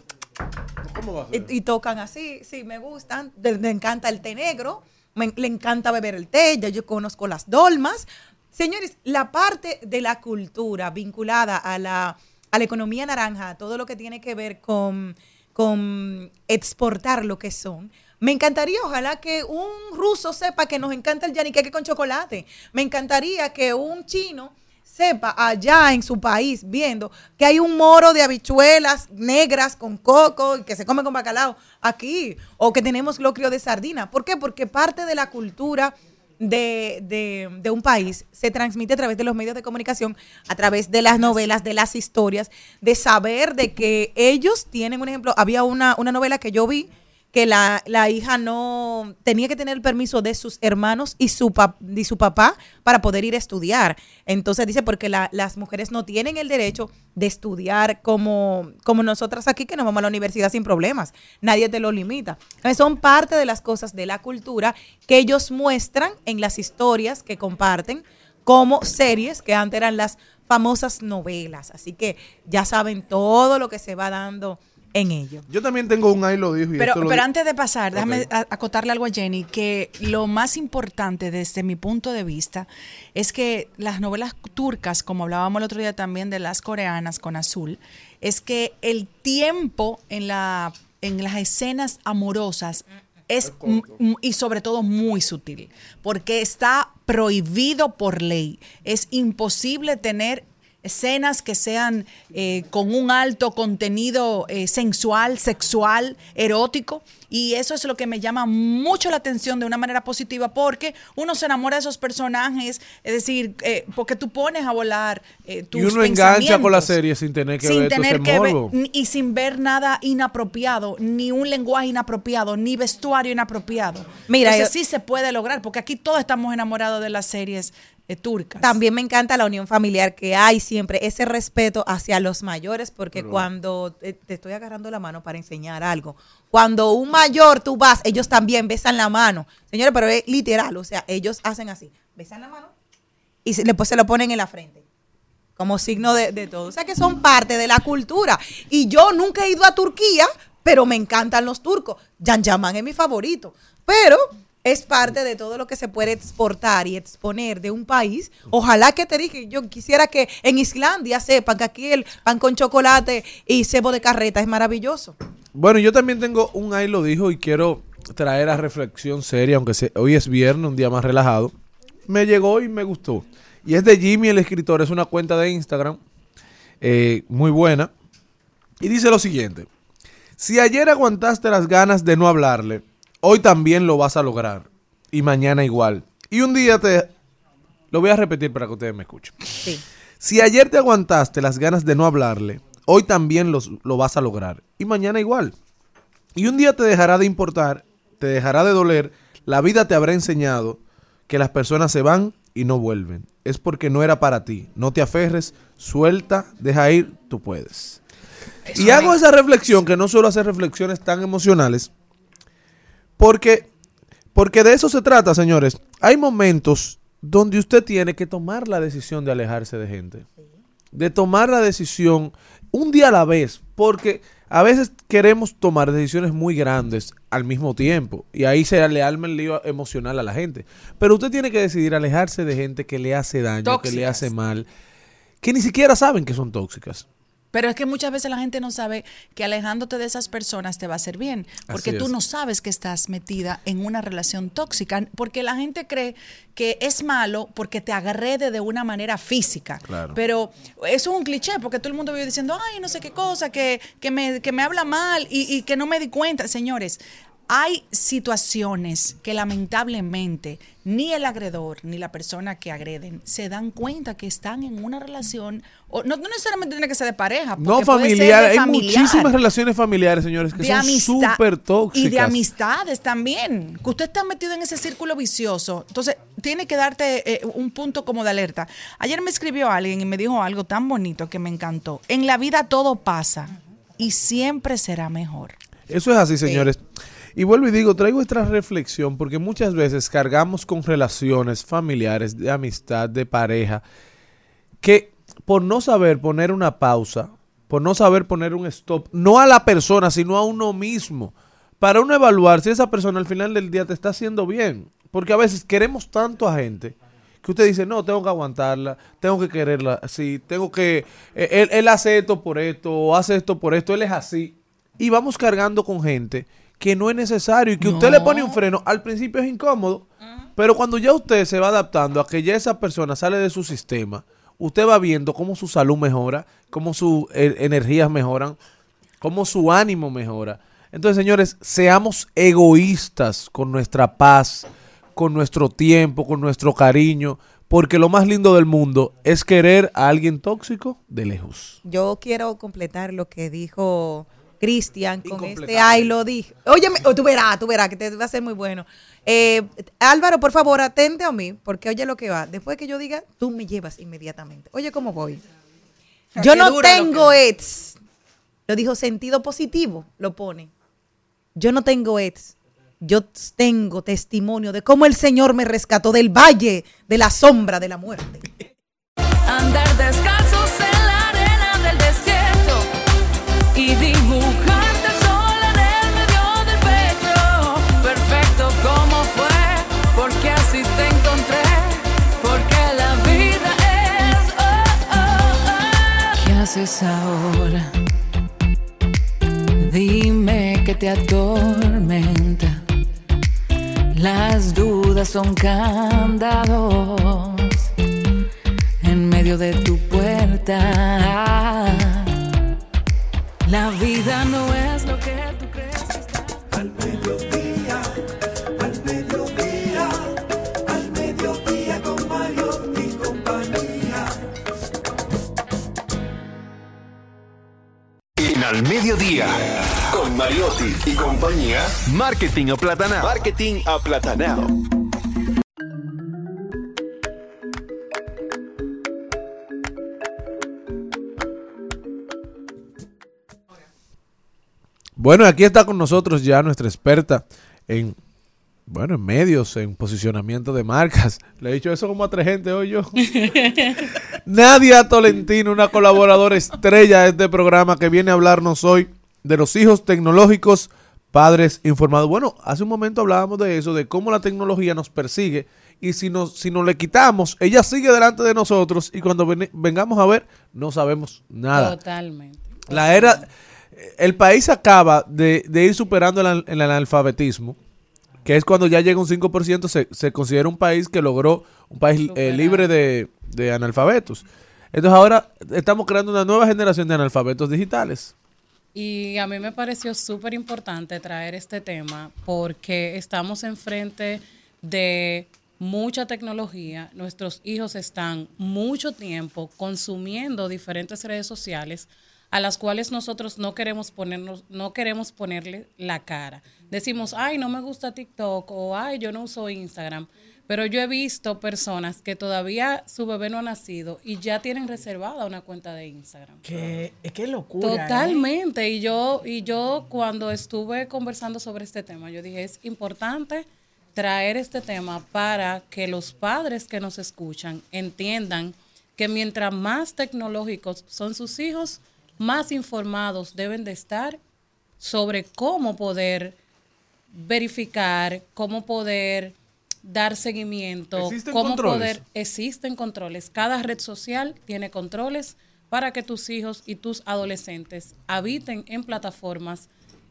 ¿Cómo va a ser? y, y tocan así, sí, me gustan. Me encanta el té negro, le encanta beber el té, ya yo conozco las dolmas. Señores, la parte de la cultura vinculada a la, a la economía naranja, todo lo que tiene que ver con, con exportar lo que son. Me encantaría, ojalá que un ruso sepa que nos encanta el yaniqueque con chocolate. Me encantaría que un chino sepa allá en su país, viendo que hay un moro de habichuelas negras con coco y que se come con bacalao aquí, o que tenemos locrio de sardina. ¿Por qué? Porque parte de la cultura de, de- de un país se transmite a través de los medios de comunicación, a través de las novelas, de las historias, de saber de que ellos tienen un ejemplo. Había una, una novela que yo vi que la, la hija no tenía que tener el permiso de sus hermanos y su, pap- y su papá para poder ir a estudiar. Entonces dice, porque la- las mujeres no tienen el derecho de estudiar como, como nosotras aquí, que nos vamos a la universidad sin problemas. Nadie te lo limita. Son parte de las cosas de la cultura que ellos muestran en las historias que comparten como series que antes eran las famosas novelas. Así que ya saben todo lo que se va dando en ello. Yo también tengo un ahí lo dijo. Y Pero, esto lo pero antes de pasar, déjame acotarle algo a Jenny, que lo más importante desde mi punto de vista es que las novelas turcas, como hablábamos el otro día también de las coreanas con Azul, es que el tiempo en, la, en las escenas amorosas es y sobre todo muy sutil, porque está prohibido por ley. Es imposible tener escenas que sean eh, con un alto contenido eh, sensual, sexual, erótico. Y eso es lo que me llama mucho la atención de una manera positiva porque uno se enamora de esos personajes, es decir, eh, porque tú pones a volar eh, tus y uno engancha con la serie sin tener que sin ver todo tener que ver morbo. y sin ver nada inapropiado, ni un lenguaje inapropiado, ni vestuario inapropiado. Mira, Entonces yo- sí se puede lograr, porque aquí todos estamos enamorados de las series eh, turcas. También me encanta la unión familiar que hay siempre, ese respeto hacia los mayores, porque cuando eh, te estoy agarrando la mano para enseñar algo, cuando un mayor tú vas, ellos también besan la mano. Señores, pero es literal, o sea, ellos hacen así, besan la mano y se- después se lo ponen en la frente. Como signo de, de todo. O sea que son parte de la cultura. Y yo nunca he ido a Turquía, pero me encantan los turcos. Jan Yaman es mi favorito. Pero es parte de todo lo que se puede exportar y exponer de un país. Ojalá que te dije, yo quisiera que en Islandia sepan que aquí el pan con chocolate y cebo de carreta es maravilloso. Bueno, yo también tengo un ahí lo dijo y quiero traer a reflexión seria, aunque hoy es viernes, un día más relajado. Me llegó y me gustó. Y es de Jimmy, el escritor, es una cuenta de Instagram eh, muy buena. Y dice lo siguiente. Si ayer aguantaste las ganas de no hablarle, hoy también lo vas a lograr. Y mañana igual. Y un día te... Lo voy a repetir para que ustedes me escuchen. Sí. Si ayer te aguantaste las ganas de no hablarle, hoy también los- lo vas a lograr. Y mañana igual. Y un día te dejará de importar, te dejará de doler, la vida te habrá enseñado que las personas se van y no vuelven. Es porque no era para ti. No te aferres, suelta, deja ir, tú puedes. y hago esa reflexión, que no suelo hacer reflexiones tan emocionales, porque, porque de eso se trata, señores. Hay momentos donde usted tiene que tomar la decisión de alejarse de gente. De tomar la decisión un día a la vez, porque a veces queremos tomar decisiones muy grandes al mismo tiempo y ahí se le arma el lío emocional a la gente. Pero usted tiene que decidir alejarse de gente que le hace daño, que le hace mal, que ni siquiera saben que son tóxicas. Pero es que muchas veces la gente no sabe que alejándote de esas personas te va a hacer bien, porque tú no sabes que estás metida en una relación tóxica, porque la gente cree que es malo porque te agrede de una manera física. Claro. Pero eso es un cliché, porque todo el mundo vive diciendo, ay, no sé qué cosa, que, que, me, que me habla mal y, y que no me di cuenta. Señores, hay situaciones que lamentablemente ni el agredor ni la persona que agreden se dan cuenta que están en una relación, o no, no necesariamente tiene que ser de pareja. No familiar, hay familiar, muchísimas relaciones familiares, señores, que son súper tóxicas. y de amistades también. Que usted está metido en ese círculo vicioso. Entonces, tiene que darte eh, un punto como de alerta. Ayer me escribió alguien y me dijo algo tan bonito que me encantó. En la vida todo pasa y siempre será mejor. Eso es así, señores. Y vuelvo y digo, traigo esta reflexión porque muchas veces cargamos con relaciones familiares, de amistad, de pareja, que por no saber poner una pausa, por no saber poner un stop, no a la persona, sino a uno mismo, para uno evaluar si esa persona al final del día te está haciendo bien. Porque a veces queremos tanto a gente que usted dice, no, tengo que aguantarla, tengo que quererla así, tengo que, eh, él, él hace esto por esto, o hace esto por esto, él es así. Y vamos cargando con gente que no es necesario y que usted le pone un freno, al principio es incómodo, pero cuando ya usted se va adaptando a que ya esa persona sale de su sistema, usted va viendo cómo su salud mejora, cómo sus eh, energías mejoran, cómo su ánimo mejora. Entonces, señores, seamos egoístas con nuestra paz, con nuestro tiempo, con nuestro cariño, porque lo más lindo del mundo es querer a alguien tóxico de lejos. Yo quiero completar lo que dijo Cristian con este ay lo dije. Óyeme, oh, tú verás, tú verás que te va a ser muy bueno. Eh, Álvaro, por favor, atente a mí, porque oye lo que va. Después que yo diga, tú me llevas inmediatamente. Oye, ¿cómo voy? Yo no tengo ex. Lo dijo sentido positivo, lo pone. Yo no tengo ex. Yo tengo testimonio de cómo el Señor me rescató del valle de la sombra de la muerte. Andar descalzos ahora? Dime que te atormenta. Las dudas son candados en medio de tu puerta. La vida no es lo que tú En Al Mediodía, con Mariotti y compañía, Marketing Aplatanado. Marketing Aplatanado. Bueno, aquí está con nosotros ya nuestra experta en, bueno, en medios, en posicionamiento de marcas. (laughs) Le he dicho eso como a tres gente hoy yo. (laughs) Nadia Tolentino, una colaboradora estrella de este programa que viene a hablarnos hoy de los hijos tecnológicos, padres informados. Bueno, hace un momento hablábamos de eso, de cómo la tecnología nos persigue y si nos, si nos le quitamos, ella sigue delante de nosotros y cuando ven- vengamos a ver, no sabemos nada. Totalmente. La era, el país acaba de, de ir superando el, el analfabetismo, que es cuando ya llega un 5%, se, se considera un país que logró un país eh, libre de, de analfabetos. Entonces ahora estamos creando una nueva generación de analfabetos digitales. Y a mí me pareció súper importante traer este tema porque estamos enfrente de mucha tecnología. Nuestros hijos están mucho tiempo consumiendo diferentes redes sociales a las cuales nosotros no queremos ponernos, no queremos ponerle la cara. Decimos, ay, no me gusta TikTok o ay, yo no uso Instagram. Pero yo he visto personas que todavía su bebé no ha nacido y ya tienen reservada una cuenta de Instagram. Qué, qué locura. ¿eh? Totalmente. Y yo, y yo cuando estuve conversando sobre este tema, yo dije, es importante traer este tema para que los padres que nos escuchan entiendan que mientras más tecnológicos son sus hijos, más informados deben de estar sobre cómo poder verificar, cómo poder dar seguimiento, ¿Existen cómo controles? poder existen controles. Cada red social tiene controles para que tus hijos y tus adolescentes habiten en plataformas,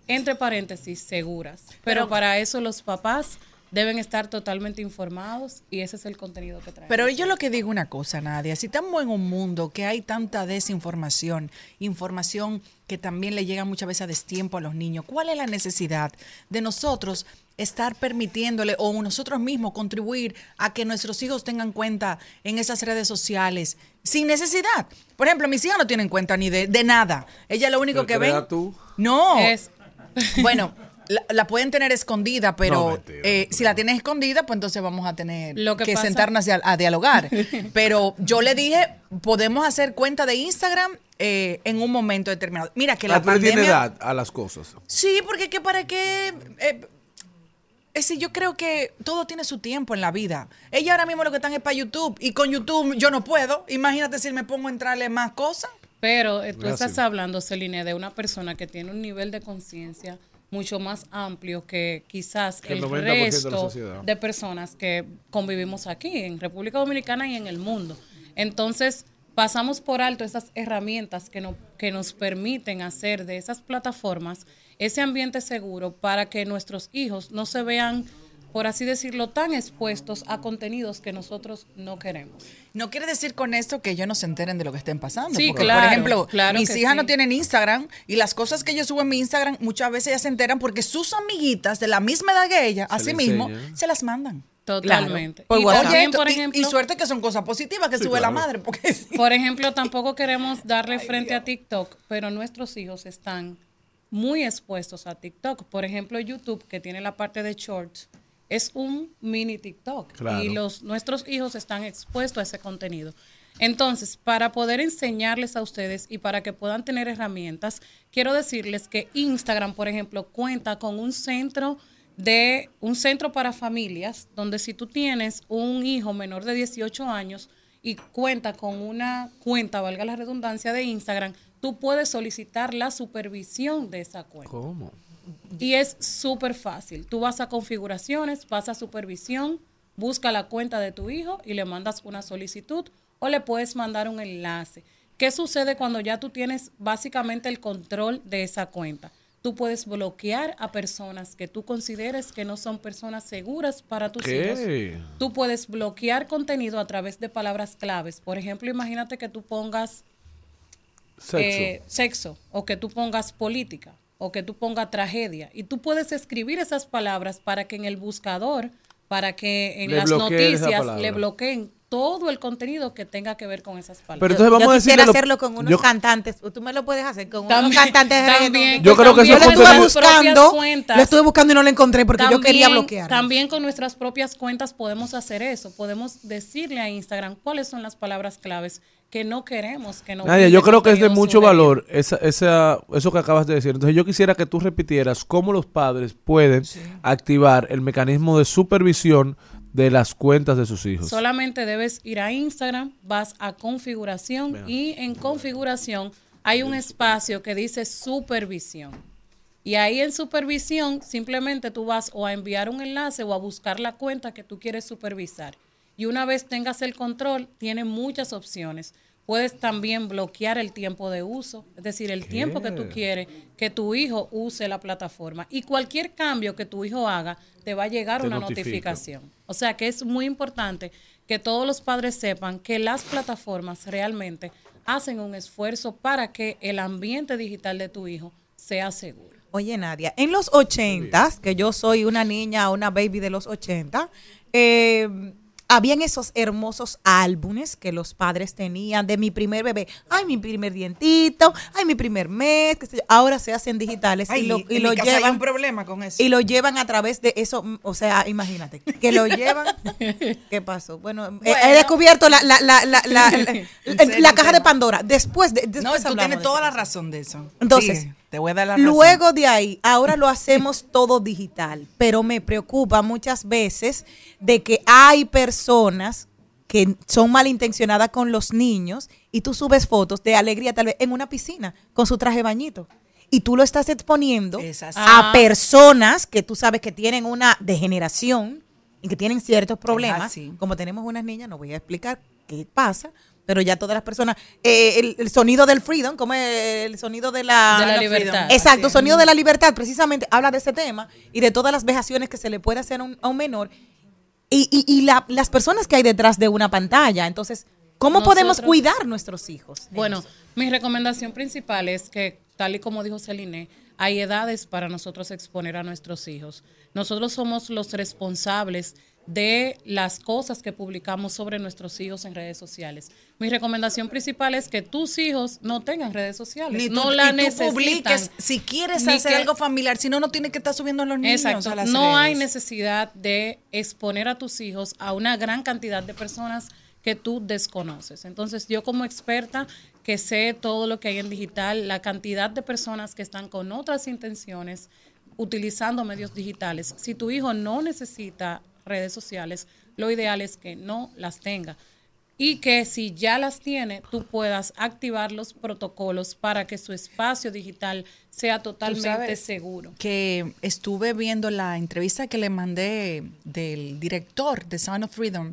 entre paréntesis, seguras. Pero, Pero- para eso los papás deben estar totalmente informados y ese es el contenido que traemos. Pero yo lo que digo una cosa, Nadia, si estamos en un mundo que hay tanta desinformación, información que también le llega muchas veces a destiempo a los niños, ¿cuál es la necesidad de nosotros estar permitiéndole o nosotros mismos contribuir a que nuestros hijos tengan cuenta en esas redes sociales sin necesidad? Por ejemplo, mis hijas no tienen cuenta ni de, de nada. Ella lo único Pero que ven... tú. No. Es- Bueno, la, la pueden tener escondida, pero No, mentira, eh, si la tienes escondida, pues entonces vamos a tener Lo que que, pasa- sentarnos a, a dialogar. (laughs) pero yo le dije, podemos hacer cuenta de Instagram eh, en un momento determinado. Mira que la La tiene pandemia... edad a las cosas. Sí, porque que para qué... eh, es decir, yo creo que todo tiene su tiempo en la vida. Ella ahora mismo lo que están es para YouTube y con YouTube yo no puedo. Imagínate si me pongo a entrarle más cosas. Pero eh, tú Gracias. estás hablando, Celine, de una persona que tiene un nivel de conciencia mucho más amplio que quizás Que el el, 90% de la resto de personas que convivimos aquí en República Dominicana y en el mundo. Entonces, pasamos por alto esas herramientas que, no, que nos permiten hacer de esas plataformas ese ambiente seguro para que nuestros hijos no se vean, por así decirlo, tan expuestos a contenidos que nosotros no queremos. No quiere decir con esto que ellos no se enteren de lo que estén pasando. Sí, porque, claro, Por ejemplo, claro mis hijas sí. no tienen Instagram y las cosas que yo subo en mi Instagram muchas veces ellas se enteran porque sus amiguitas de la misma edad que ella, Se así mismo, se las mandan. Totalmente. Por Y también, Oye, por y- ejemplo, y, suerte que son cosas positivas que Sí, sube la madre, porque (laughs) Por ejemplo, (laughs) tampoco queremos darle frente a TikTok, pero nuestros hijos están muy expuestos a TikTok. Por ejemplo, YouTube, que tiene la parte de shorts, es un mini TikTok. Claro. Y los, nuestros hijos están expuestos a ese contenido. Entonces, para poder enseñarles a ustedes y para que puedan tener herramientas, quiero decirles que Instagram, por ejemplo, cuenta con un centro de un centro para familias donde si tú tienes un hijo menor de 18 años y cuenta con una cuenta, valga la redundancia, de Instagram, tú puedes solicitar la supervisión de esa cuenta. ¿Cómo? Y es súper fácil. Tú vas a configuraciones, vas a supervisión, busca la cuenta de tu hijo y le mandas una solicitud o le puedes mandar un enlace. ¿Qué sucede cuando ya tú tienes básicamente el control de esa cuenta? Tú puedes bloquear a personas que tú consideres que no son personas seguras para tus hijos. Tú puedes bloquear contenido a través de palabras claves. Por ejemplo, imagínate que tú pongas Sexo. eh, sexo, o que tú pongas política, o que tú pongas tragedia. Y tú puedes escribir esas palabras para que en el buscador, para que en Le las noticias le bloqueen todo el contenido que tenga que ver con esas palabras. Pero entonces vamos yo a quisiera decirle lo- hacerlo con unos yo- cantantes. Tú me lo puedes hacer con unos También- cantantes de también- Yo creo que también eso Yo lo estuve buscando, cuentas. lo estuve buscando y no lo encontré porque yo quería También- bloquear. También con nuestras propias cuentas podemos hacer eso. Podemos decirle a Instagram cuáles son las palabras claves que no queremos que no Nadia, yo creo que es de mucho valor esa, esa, eso que acabas de decir. Entonces yo quisiera que tú repitieras cómo los padres pueden activar el mecanismo de supervisión de las cuentas de sus hijos. Solamente debes ir a Instagram, vas a configuración y en configuración hay un espacio que dice supervisión. Y ahí en supervisión simplemente tú vas o a enviar un enlace o a buscar la cuenta que tú quieres supervisar. Y una vez tengas el control, tiene muchas opciones. Puedes también bloquear el tiempo de uso, es decir, el tiempo que tú quieres que tu hijo use la plataforma. Y cualquier cambio que tu hijo haga, te va a llegar Te una notifica. notificación. O sea que es muy importante que todos los padres sepan que las plataformas realmente hacen un esfuerzo para que el ambiente digital de tu hijo sea seguro. Oye, Nadia, en los 80, que yo soy una niña, una baby de los 80, eh, habían esos hermosos álbumes que los padres tenían de mi primer bebé. Ay, mi primer dientito, ay, mi primer mes. qué sé yo. Ahora se hacen digitales y lo, y lo hay llevan. un problema con eso. Y lo llevan a través de eso, mm, o sea, imagínate, que lo (laughs) llevan. ¿Qué pasó? Bueno, eh, he descubierto la, la, la, la, la, (laughs) caja de. Pandora. Después de. Después no, tú tienes de toda la razón de eso. Entonces, Sigue, te voy a dar la razón. Luego de ahí, ahora lo hacemos todo digital, pero me preocupa muchas veces de que hay personas que son malintencionadas con los niños y tú subes fotos de alegría tal vez en una piscina con su traje de bañito y tú lo estás exponiendo Es a Ah. personas que tú sabes que tienen una degeneración y que tienen ciertos problemas, como tenemos unas niñas, no voy a explicar qué pasa, pero ya todas las personas, eh, el, el sonido del freedom, como el sonido de la, De la libertad. Exacto, sonido de la libertad, precisamente habla de ese tema y de todas las vejaciones que se le puede hacer a un, a un menor y, y- y la- las personas que hay detrás de una pantalla. Entonces, ¿cómo podemos cuidar nuestros hijos? Bueno, mi recomendación principal es que, tal y como dijo Celine, hay edades para nosotros exponer a nuestros hijos. Nosotros somos los responsables de las cosas que publicamos sobre nuestros hijos en redes sociales. Mi recomendación principal es que tus hijos no tengan redes sociales, tú, no la necesitan. publiques si quieres hacer que- algo familiar, si no, no tienes que estar subiendo a los niños Exacto. a las No hay necesidad de exponer a tus hijos a una gran cantidad de personas que tú desconoces. Entonces, yo como experta que sé todo lo que hay en digital, la cantidad de personas que están con otras intenciones utilizando medios digitales, si tu hijo no necesita redes sociales, lo ideal es que no las tenga y que si ya las tiene, tú puedas activar los protocolos para que su espacio digital sea totalmente seguro. Que estuve viendo la entrevista que le mandé del director de Sound of Freedom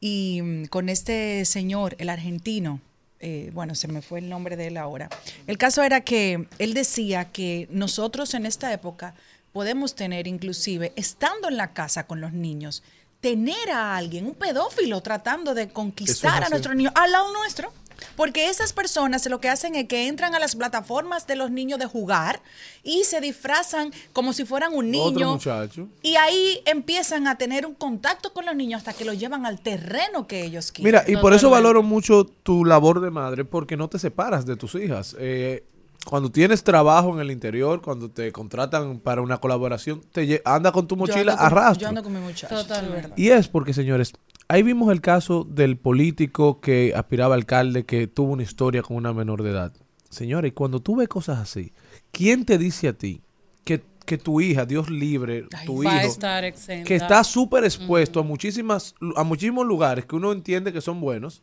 y mm, con este señor, el argentino, eh, bueno, se me fue el nombre de él ahora. El caso era que él decía que nosotros en esta época podemos tener inclusive, estando en la casa con los niños, tener a alguien, un pedófilo, tratando de conquistar a nuestros niños al lado nuestro. Porque esas personas lo que hacen es que entran a las plataformas de los niños de jugar y se disfrazan como si fueran un Otro niño. muchacho. Y ahí empiezan a tener un contacto con los niños hasta que los llevan al terreno que ellos quieren. Mira, y por eso valoro mucho tu labor de madre, porque no te separas de tus hijas. Eh, cuando tienes trabajo en el interior, cuando te contratan para una colaboración, te anda con tu mochila a rastro. Yo ando con mi muchacho. Totalmente. Y es porque, señores, ahí vimos el caso del político que aspiraba a alcalde que tuvo una historia con una menor de edad. Señores, cuando tú ves cosas así, ¿quién te dice a ti que, que tu hija, Dios libre, tu va a hijo, estar exenta. que está súper expuesto a muchísimas a muchísimos lugares que uno entiende que son buenos,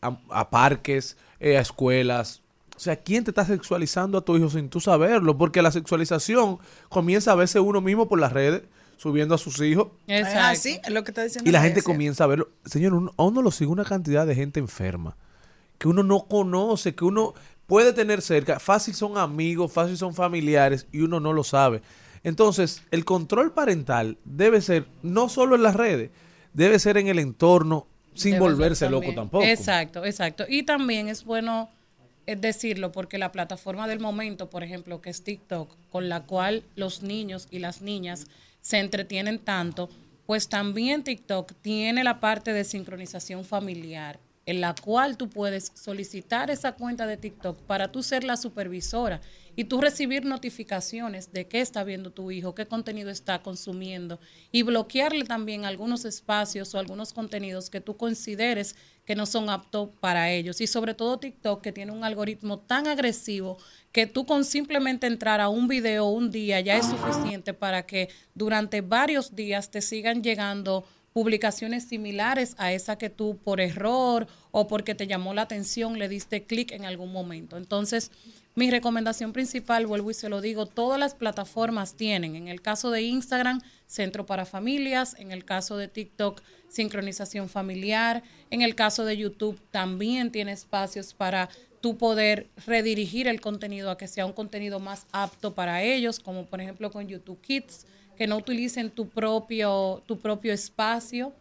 a, a parques, eh, a escuelas. O sea, ¿quién te está sexualizando a tu hijo sin tú saberlo? Porque la sexualización comienza a veces uno mismo por las redes, subiendo a sus hijos. Es así, es lo que está diciendo. Y la gente comienza a verlo. Señor, uno- a uno lo sigue una cantidad de gente enferma que uno no conoce, que uno puede tener cerca. Fácil son amigos, fácil son familiares y uno no lo sabe. Entonces, el control parental debe ser no solo en las redes, debe ser en el entorno sin Debe volverse loco tampoco. Exacto, exacto. Y también es bueno eh, decirlo porque la plataforma del momento, por ejemplo, que es TikTok, con la cual los niños y las niñas se entretienen tanto, pues también TikTok tiene la parte de sincronización familiar en la cual tú puedes solicitar esa cuenta de TikTok para tú ser la supervisora y tú recibir notificaciones de qué está viendo tu hijo, qué contenido está consumiendo y bloquearle también algunos espacios o algunos contenidos que tú consideres que no son aptos para ellos. Y sobre todo TikTok, que tiene un algoritmo tan agresivo que tú con simplemente entrar a un video un día ya es suficiente para que durante varios días te sigan llegando publicaciones similares a esa que tú por error o porque te llamó la atención le diste clic en algún momento. Entonces, mi recomendación principal, vuelvo y se lo digo, todas las plataformas tienen, en el caso de Instagram, Centro para Familias, en el caso de TikTok, sincronización familiar, en el caso de YouTube también tiene espacios para tú poder redirigir el contenido a que sea un contenido más apto para ellos, como por ejemplo con YouTube Kids, que no utilicen tu propio, tu propio espacio.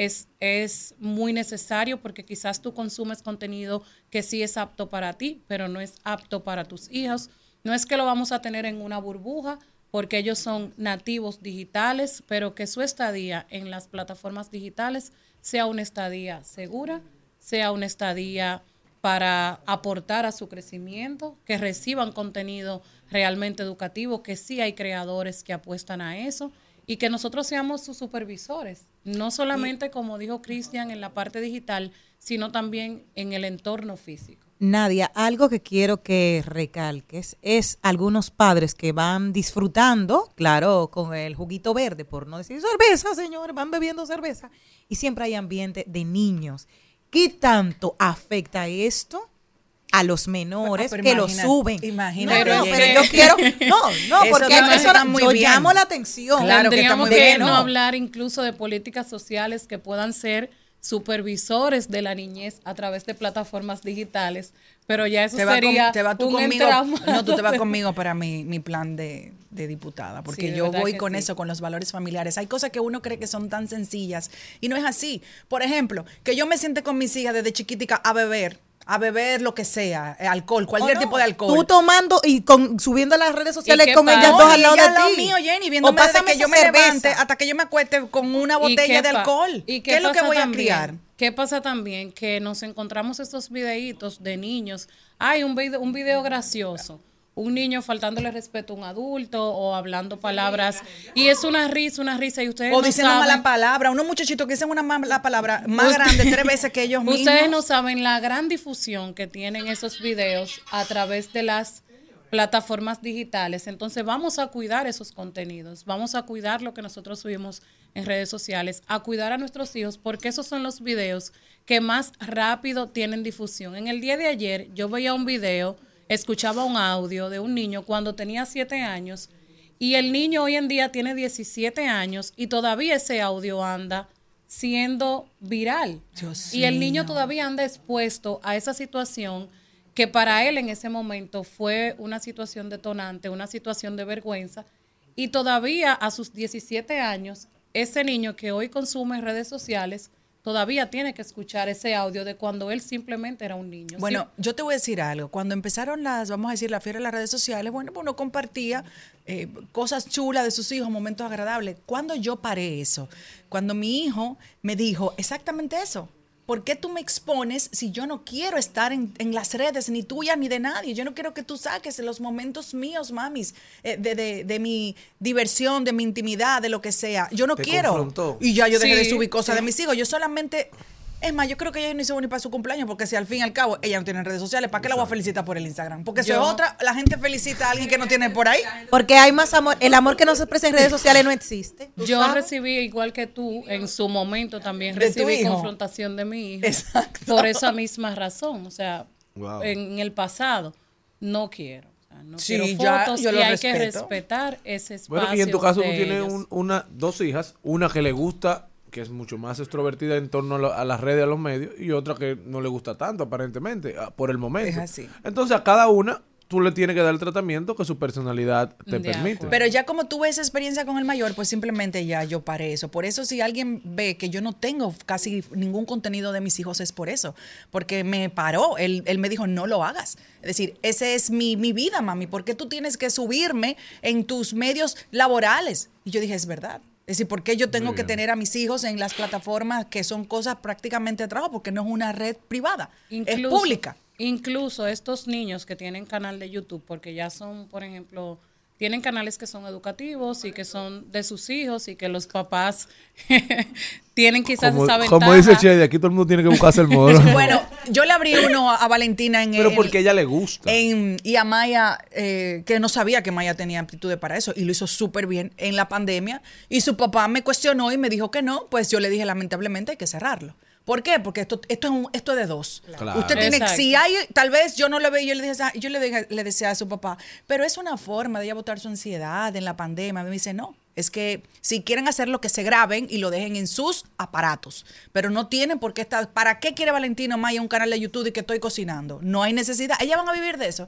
Es, es muy necesario porque quizás tú consumes contenido que sí es apto para ti, pero no es apto para tus hijos. No es que lo vamos a tener en una burbuja, porque ellos son nativos digitales, pero que su estadía en las plataformas digitales sea una estadía segura, sea una estadía para aportar a su crecimiento, que reciban contenido realmente educativo, que sí hay creadores que apuestan a eso y que nosotros seamos sus supervisores, no solamente como dijo Cristian en la parte digital, sino también en el entorno físico. Nadia, algo que quiero que recalques es algunos padres que van disfrutando, claro, con el juguito verde, por no decir cerveza, señor, van bebiendo cerveza, y siempre hay ambiente de niños. ¿Qué tanto afecta esto a los menores Ah, que lo suben? imagínate, No, no, pero yo quiero, no, no, (laughs) Eso porque también eso está muy yo bien. llamo la atención. Claro que Tendríamos que bien, no ¿no? hablar incluso de políticas sociales que puedan ser supervisores de la niñez a través de plataformas digitales, pero ya eso Te va sería con- te vas tú un conmigo. No, tú te vas (laughs) conmigo para mi, mi plan de, de diputada, porque Sí, de yo voy que con sí. eso, con los valores familiares. Hay cosas que uno cree que son tan sencillas y no es así. Por ejemplo, que yo me siente con mis hijas desde chiquitica a beber, a beber lo que sea, eh, alcohol, cualquier ¿O no? tipo de alcohol. Tú tomando y con, subiendo a las redes sociales con pasa? ellas dos y al lado de lado ti. mío, Jenny, O desde que yo me levante hasta que yo me acueste con una ¿Y botella de pa- alcohol. ¿Y qué, es lo que voy a criar? ¿Qué pasa también? Que nos encontramos estos videitos de niños. Hay un video, un video gracioso. Un niño faltándole respeto a un adulto o hablando palabras. Y es una risa, una risa. Y ustedes O no diciendo saben- mala palabra. Unos muchachitos que dicen una mala palabra más Usted- grande tres veces que ellos (laughs) mismos. Ustedes no saben la gran difusión que tienen esos videos a través de las plataformas digitales. Entonces vamos a cuidar esos contenidos, vamos a cuidar lo que nosotros subimos en redes sociales, a cuidar a nuestros hijos, porque esos son los videos que más rápido tienen difusión. En el día de ayer yo veía un video, escuchaba un audio de un niño cuando tenía siete años y el niño hoy en día tiene 17 años y todavía ese audio anda siendo viral. Dios y el niño todavía anda expuesto a esa situación que para él en ese momento fue una situación detonante, una situación de vergüenza. Y todavía a sus 17 años, ese niño que hoy consume redes sociales, todavía tiene que escuchar ese audio de cuando él simplemente era un niño. Bueno, yo te voy a decir algo. Cuando empezaron las, vamos a decir, la fiebre de las redes sociales, bueno, pues uno compartía eh, cosas chulas de sus hijos, momentos agradables. Cuando yo paré eso, cuando mi hijo me dijo exactamente eso. ¿Por qué tú me expones si yo no quiero estar en, en las redes, ni tuyas ni de nadie? Yo no quiero que tú saques los momentos míos, mamis, eh, de, de- de mi diversión, de mi intimidad, de lo que sea. Yo no Te quiero. confrontó. Y ya yo dejé de subir cosas de mis hijos. Yo solamente es más, yo creo que ella no hizo ni para su cumpleaños, porque si al fin y al cabo ella no tiene redes sociales, ¿para qué la voy a felicitar por el Instagram? Porque Yo- es otra, la gente felicita a alguien que no tiene por ahí. Porque hay más amor. El amor que no se expresa en redes sociales no existe. ¿tú Yo sabes? recibí, igual que tú, en su momento también ¿De tu recibí confrontación de mi hijo. Exacto. Por esa misma razón. O sea, Wow. en el pasado, no quiero. No Sí, quiero ya, fotos yo y lo hay que respetar ese espacio. Bueno, y en tu caso tú tienes un- una, dos hijas, una que le gusta, que es mucho más extrovertida en torno a, lo- a las redes, a los medios, y otra que no le gusta tanto, aparentemente, ah, por el momento. Es así. Entonces a cada una tú le tienes que dar el tratamiento que su personalidad te permite. Pero ya como tuve esa experiencia con el mayor, pues simplemente ya yo paré eso. Por eso si alguien ve que yo no tengo casi ningún contenido de mis hijos es por eso. Porque me paró, él, él me dijo, no lo hagas. Es decir, esa es mi, mi vida, mami. ¿Por qué tú tienes que subirme en tus medios laborales? Y yo dije, es verdad. Es decir, ¿por qué yo tengo que tener a mis hijos en las plataformas que son cosas prácticamente de trabajo? Porque no es una red privada, es pública. Incluso estos niños que tienen canal de YouTube, porque ya son, por ejemplo, tienen canales que son educativos y que son de sus hijos y que los papás (laughs) tienen quizás como, esa ventaja. como dice Chedi, aquí todo el mundo tiene que buscarse el (laughs) modo. Bueno, yo le abrí uno a, Valentina en Pero porque ella le gusta. en- y a Maya, eh, que no sabía que Maya tenía aptitudes para eso, y lo hizo súper bien en la pandemia. Y su papá me cuestionó y me dijo que no, pues yo le dije lamentablemente hay que cerrarlo. ¿Por qué? Porque esto, esto, es, un- esto es de dos. Claro. Usted tiene, Exacto. si hay, tal vez yo no le veo, yo le dije, yo le, dije- le decía a su papá, pero es una forma de ella botar su ansiedad en la pandemia. Me dice, no, es que si quieren hacerlo, que se graben y lo dejen en sus aparatos. Pero no tienen por qué estar. ¿Para qué quiere Valentino Maya un canal de YouTube y que estoy cocinando? No hay necesidad. Ellas van a vivir de eso.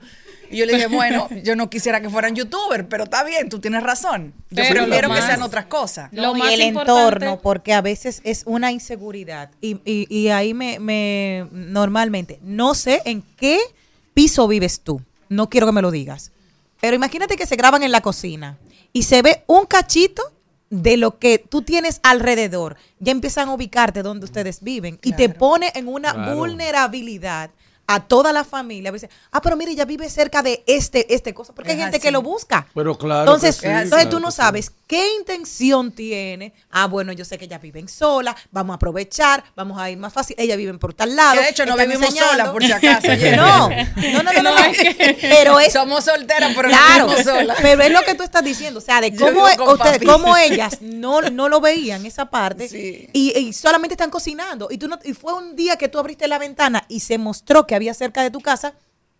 Y yo le dije, bueno, (laughs) yo no quisiera que fueran youtubers, pero está bien, tú tienes razón. Yo Pero prefiero que sean otras cosas. Lo más y el importante- entorno, porque a veces es una inseguridad. Y, y- y ahí me, me- normalmente, no sé en qué piso vives tú. No quiero que me lo digas. Pero imagínate que se graban en la cocina y se ve un cachito de lo que tú tienes alrededor. Ya empiezan a ubicarte donde ustedes viven y te pone en una Claro. vulnerabilidad a toda la familia. Veces, ah, pero mire, ella vive cerca de este, este cosa, porque hay gente así. que lo busca. Pero claro Entonces, que sí, entonces claro tú que no sí. sabes qué intención tiene. Ah, bueno, yo sé que ellas viven sola, vamos a aprovechar, vamos a ir más fácil. Ella vive por tal lado. Que de hecho no vivimos enseñando. solas, por si acaso. (laughs) No, no, no, no, no, (laughs) Pero es Somos solteras, pero claro, no vivimos solas. pero es lo que tú estás diciendo, o sea, de cómo, con ustedes, cómo ellas no, no lo veían esa parte Sí. y, y solamente están cocinando y tú no, y fue un día que tú abriste la ventana y se mostró que había cerca de tu casa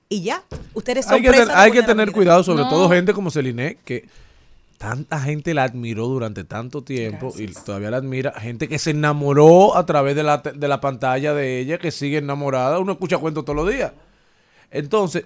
y ya, ustedes son hay que, ten- de hay que tener cuidado, sobre No. todo gente como Celine, que tanta gente la admiró durante tanto tiempo y todavía la admira. Gente que se enamoró a través de la, de la pantalla de ella, que sigue enamorada. Uno escucha cuentos todos los días. Entonces,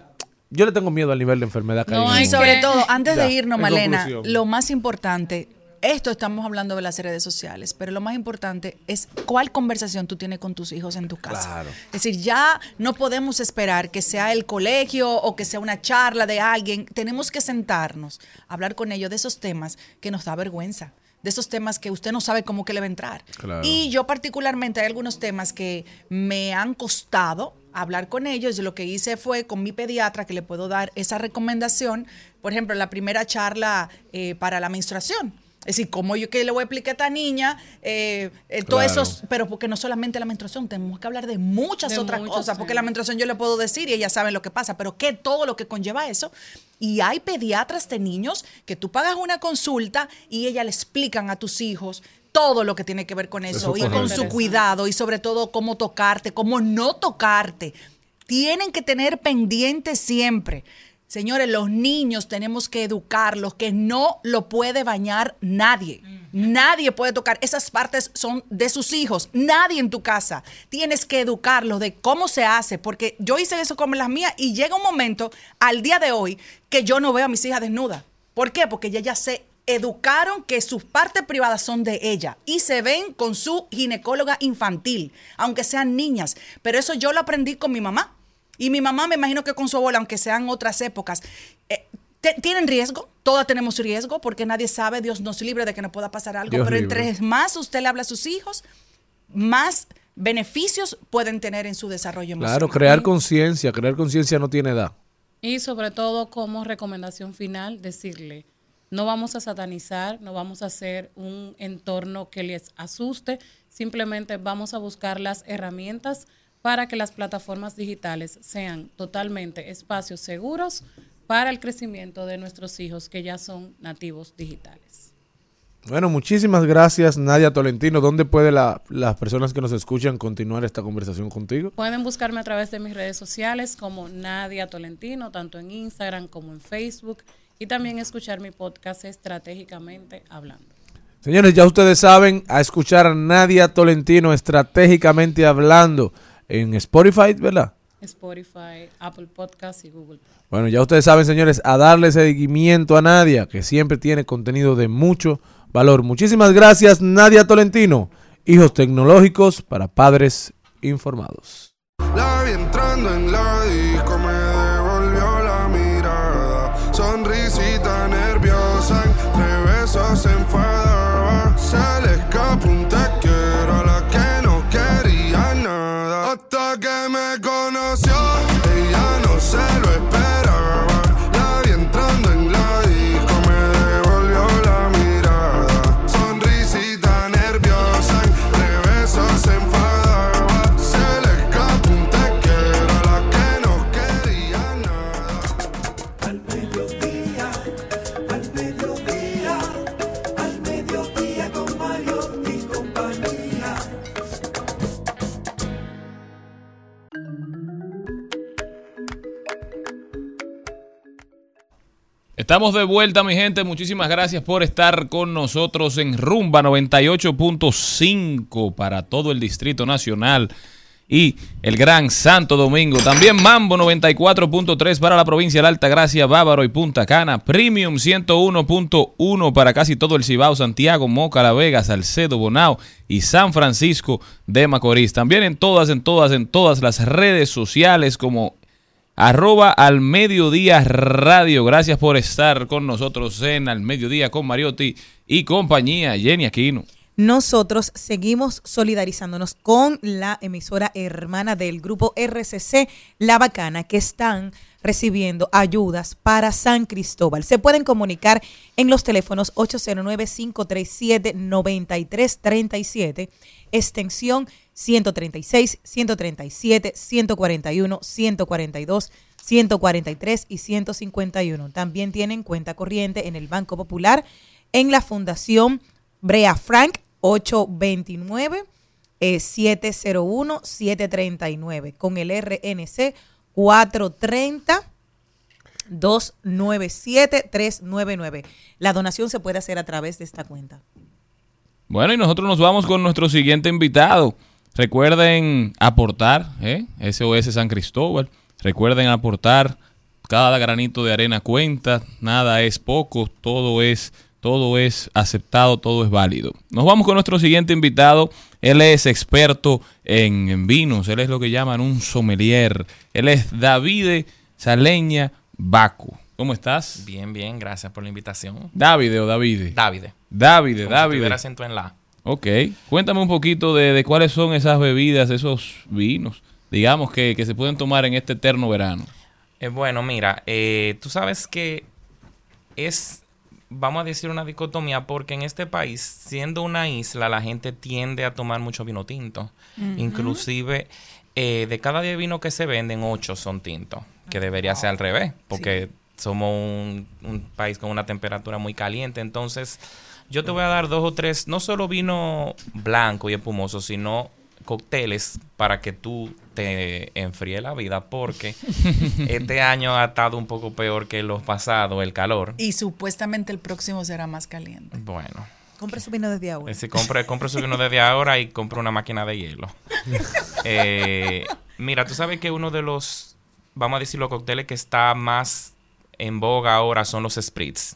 yo le tengo miedo al nivel de enfermedad que hay. en el y sobre todo, antes Ya, de irnos, en Malena, conclusión. lo más importante, esto estamos hablando de las redes sociales, pero lo más importante es cuál conversación tú tienes con tus hijos en tu casa. Claro. Es decir, ya no podemos esperar que sea el colegio o que sea una charla de alguien. Tenemos que sentarnos, hablar con ellos de esos temas que nos da vergüenza. De esos temas que usted no sabe cómo que le va a entrar. Claro. Y yo particularmente hay algunos temas que me han costado hablar con ellos. Lo que hice fue con mi pediatra que le puedo dar esa recomendación. Por ejemplo, la primera charla eh, para la menstruación. Es decir, cómo yo que le voy a explicar a esta niña, eh, eh, todo Claro. eso, pero porque no solamente la menstruación, tenemos que hablar de muchas De otras cosas, porque la menstruación yo le puedo decir y ellas saben lo que pasa, pero ¿qué todo lo que conlleva eso? Y hay pediatras de niños que tú pagas una consulta y ellas le explican a tus hijos todo lo que tiene que ver con eso, Eso y con su cuidado y sobre todo cómo tocarte, cómo no tocarte. Tienen que tener pendiente siempre. Señores, los niños tenemos que educarlos, que no lo puede bañar nadie. Nadie puede tocar. Esas partes son de sus hijos. Nadie en tu casa. Tienes que educarlos de cómo se hace, porque yo hice eso con las mías y llega un momento al día de hoy que yo no veo a mis hijas desnudas. ¿Por qué? Porque ellas ya se educaron que sus partes privadas son de ella y se ven con su ginecóloga infantil, aunque sean niñas. Pero eso yo lo aprendí con mi mamá. Y mi mamá, me imagino que con su abuela, aunque sean otras épocas, eh, tienen riesgo, todas tenemos riesgo, porque nadie sabe, Dios nos libre de que nos pueda pasar algo, Dios pero libre. entre más usted le habla a sus hijos, más beneficios pueden tener en su desarrollo emocional. Claro, crear conciencia. Crear conciencia no tiene edad. Y sobre todo como recomendación final, decirle, no vamos a satanizar, no vamos a hacer un entorno que les asuste, simplemente vamos a buscar las herramientas para que las plataformas digitales sean totalmente espacios seguros para el crecimiento de nuestros hijos que ya son nativos digitales. Bueno, muchísimas gracias, Nadia Tolentino. ¿Dónde puede la- las personas que nos escuchan continuar esta conversación contigo? Pueden buscarme a través de mis redes sociales como Nadia Tolentino, tanto en Instagram como en Facebook, y también escuchar mi podcast estratégicamente hablando. Señores, ya ustedes saben a escuchar a Nadia Tolentino estratégicamente hablando en Spotify, ¿verdad? Spotify, Apple Podcasts y Google. Bueno, ya ustedes saben, señores, a darle seguimiento a Nadia, que siempre tiene contenido de mucho valor. Muchísimas gracias, Nadia Tolentino. Hijos tecnológicos para padres informados. La vi entrando en la Estamos de vuelta, mi gente. Muchísimas gracias por estar con nosotros en Rumba 98.5 para todo el Distrito Nacional y el Gran Santo Domingo. También Mambo 94.3 para la provincia de Alta Gracia, Bávaro y Punta Cana. Premium 101.1 para casi todo el Cibao, Santiago, Moca, La Vega, Salcedo, Bonao y San Francisco de Macorís. También en todas, en todas, en todas las redes sociales como arroba al mediodía radio. Gracias por estar con nosotros en Al Mediodía con Mariotti y compañía. Jenny Aquino. nosotros seguimos solidarizándonos con la emisora hermana del grupo RCC La Bacana que están recibiendo ayudas para San Cristóbal. Se pueden comunicar en los teléfonos 809-537-9337, extensión 136, 137, 141, 142, 143 y 151. También tienen cuenta corriente en el Banco Popular, en la Fundación Brea Frank 829 eh, 701 739 con el RNC 430 297-399. La donación se puede hacer a través de esta cuenta. Bueno, y nosotros nos vamos con nuestro siguiente invitado. Recuerden aportar, ¿eh? SOS San Cristóbal. Recuerden aportar. Cada granito de arena cuenta. Nada es poco. Todo es, todo es aceptado. Todo es válido. Nos vamos con nuestro siguiente invitado. Él es experto en, en vinos. Él es lo que llaman un sommelier. Él es Davide Saleña Baco. ¿Cómo estás? Bien, bien, gracias por la invitación. Davide o Davide. Davide. Davide, Como si Davide. acento en la. Ok, cuéntame un poquito de, de cuáles son esas bebidas, esos vinos, digamos, que, que se pueden tomar en este eterno verano. Eh, bueno, mira, eh, tú sabes que es, vamos a decir, una dicotomía, porque en este país, siendo una isla, la gente tiende a tomar mucho vino tinto. Inclusive, eh, de cada 10 vinos que se venden, 8 son tintos, que debería ser al revés, porque somos un, un país con una temperatura muy caliente. Entonces, yo te voy a dar dos o tres, no solo vino blanco y espumoso, sino cócteles para que tú te enfríe la vida, porque (laughs) este año ha estado un poco peor que los pasados, el calor. Y supuestamente el próximo será más caliente. Bueno, Compre su vino desde ahora. eh, compre, compre su vino desde ahora y compre una máquina de hielo. (laughs) Eh, mira, tú sabes que uno de los, vamos a decir, los cócteles que está más en boga ahora son los spritz.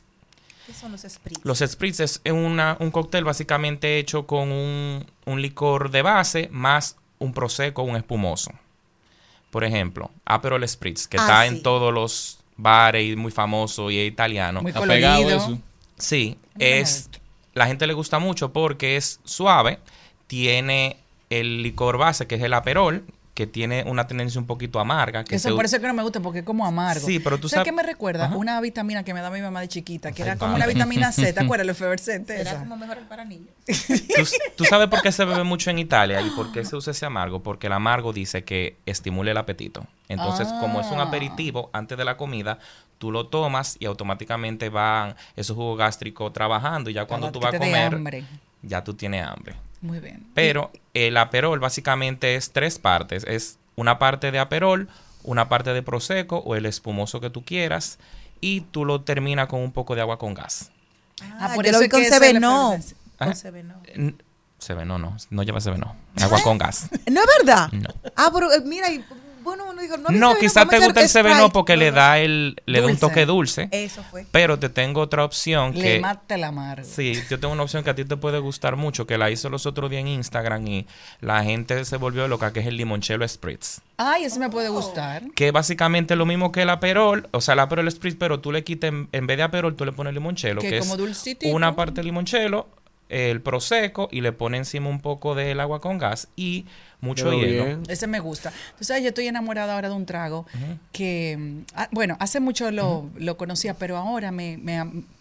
¿Qué son los spritz? Los spritz es una- un cóctel básicamente hecho con un, un licor de base más un prosecco, un espumoso. Por ejemplo, Aperol Spritz, que Ah, está sí. en todos los bares y muy famoso y es italiano. Muy Está pegado colorido. eso. Sí, es la gente le gusta mucho porque es suave, tiene el licor base que es el Aperol, que tiene una tendencia un poquito amarga. Que Eso se- por eso que no me gusta, porque es como amargo. Sí, pero tú ¿Sabes sabes- qué me recuerda? Ajá. Una vitamina que me daba mi mamá de chiquita, que era como una vitamina (laughs) C, ¿te acuerdas? El efervescente. Esa? como mejor para niños. (laughs) ¿Tú, tú sabes por qué se bebe mucho en Italia y por qué se usa ese amargo? Porque el amargo dice que estimula el apetito. Entonces, como es un Ah. aperitivo antes de la comida, tú lo tomas y automáticamente van esos jugos gástricos trabajando y ya cuando tú vas a comer, hambre. Ya tú tienes hambre. Muy bien. Pero el aperol básicamente es tres partes. Es una parte de aperol, una parte de prosecco o el espumoso que tú quieras y tú lo terminas con un poco de agua con gas. Ah, por yo eso lo vi es con que. Ah. Con Seveno. N- Seveno no, no lleva Seveno. Agua con gas. ¿No es verdad? No. Ah, pero eh, mira, y, bueno, uno dijo, no, No, quizás te gusta el. Seveno porque le da el le da un toque dulce. Eso fue. Pero te tengo otra opción Le que mata el amargo. Sí, yo tengo una opción que a ti te puede gustar mucho, que la hice los otros días en Instagram y la gente se volvió loca, que es el limoncello spritz. Ay, eso me puede gustar. Que básicamente es lo mismo que el aperol, o sea, el aperol spritz, pero tú le quitas, en, en vez de aperol, tú le pones limoncello, Que que, como es una parte de limoncello, el prosecco y le pone encima un poco del agua con gas y mucho hielo. bien. Ese me gusta. Tú sabes, yo estoy enamorada ahora de un trago que, mm, ah, bueno, hace mucho lo, lo conocía, pero ahora me,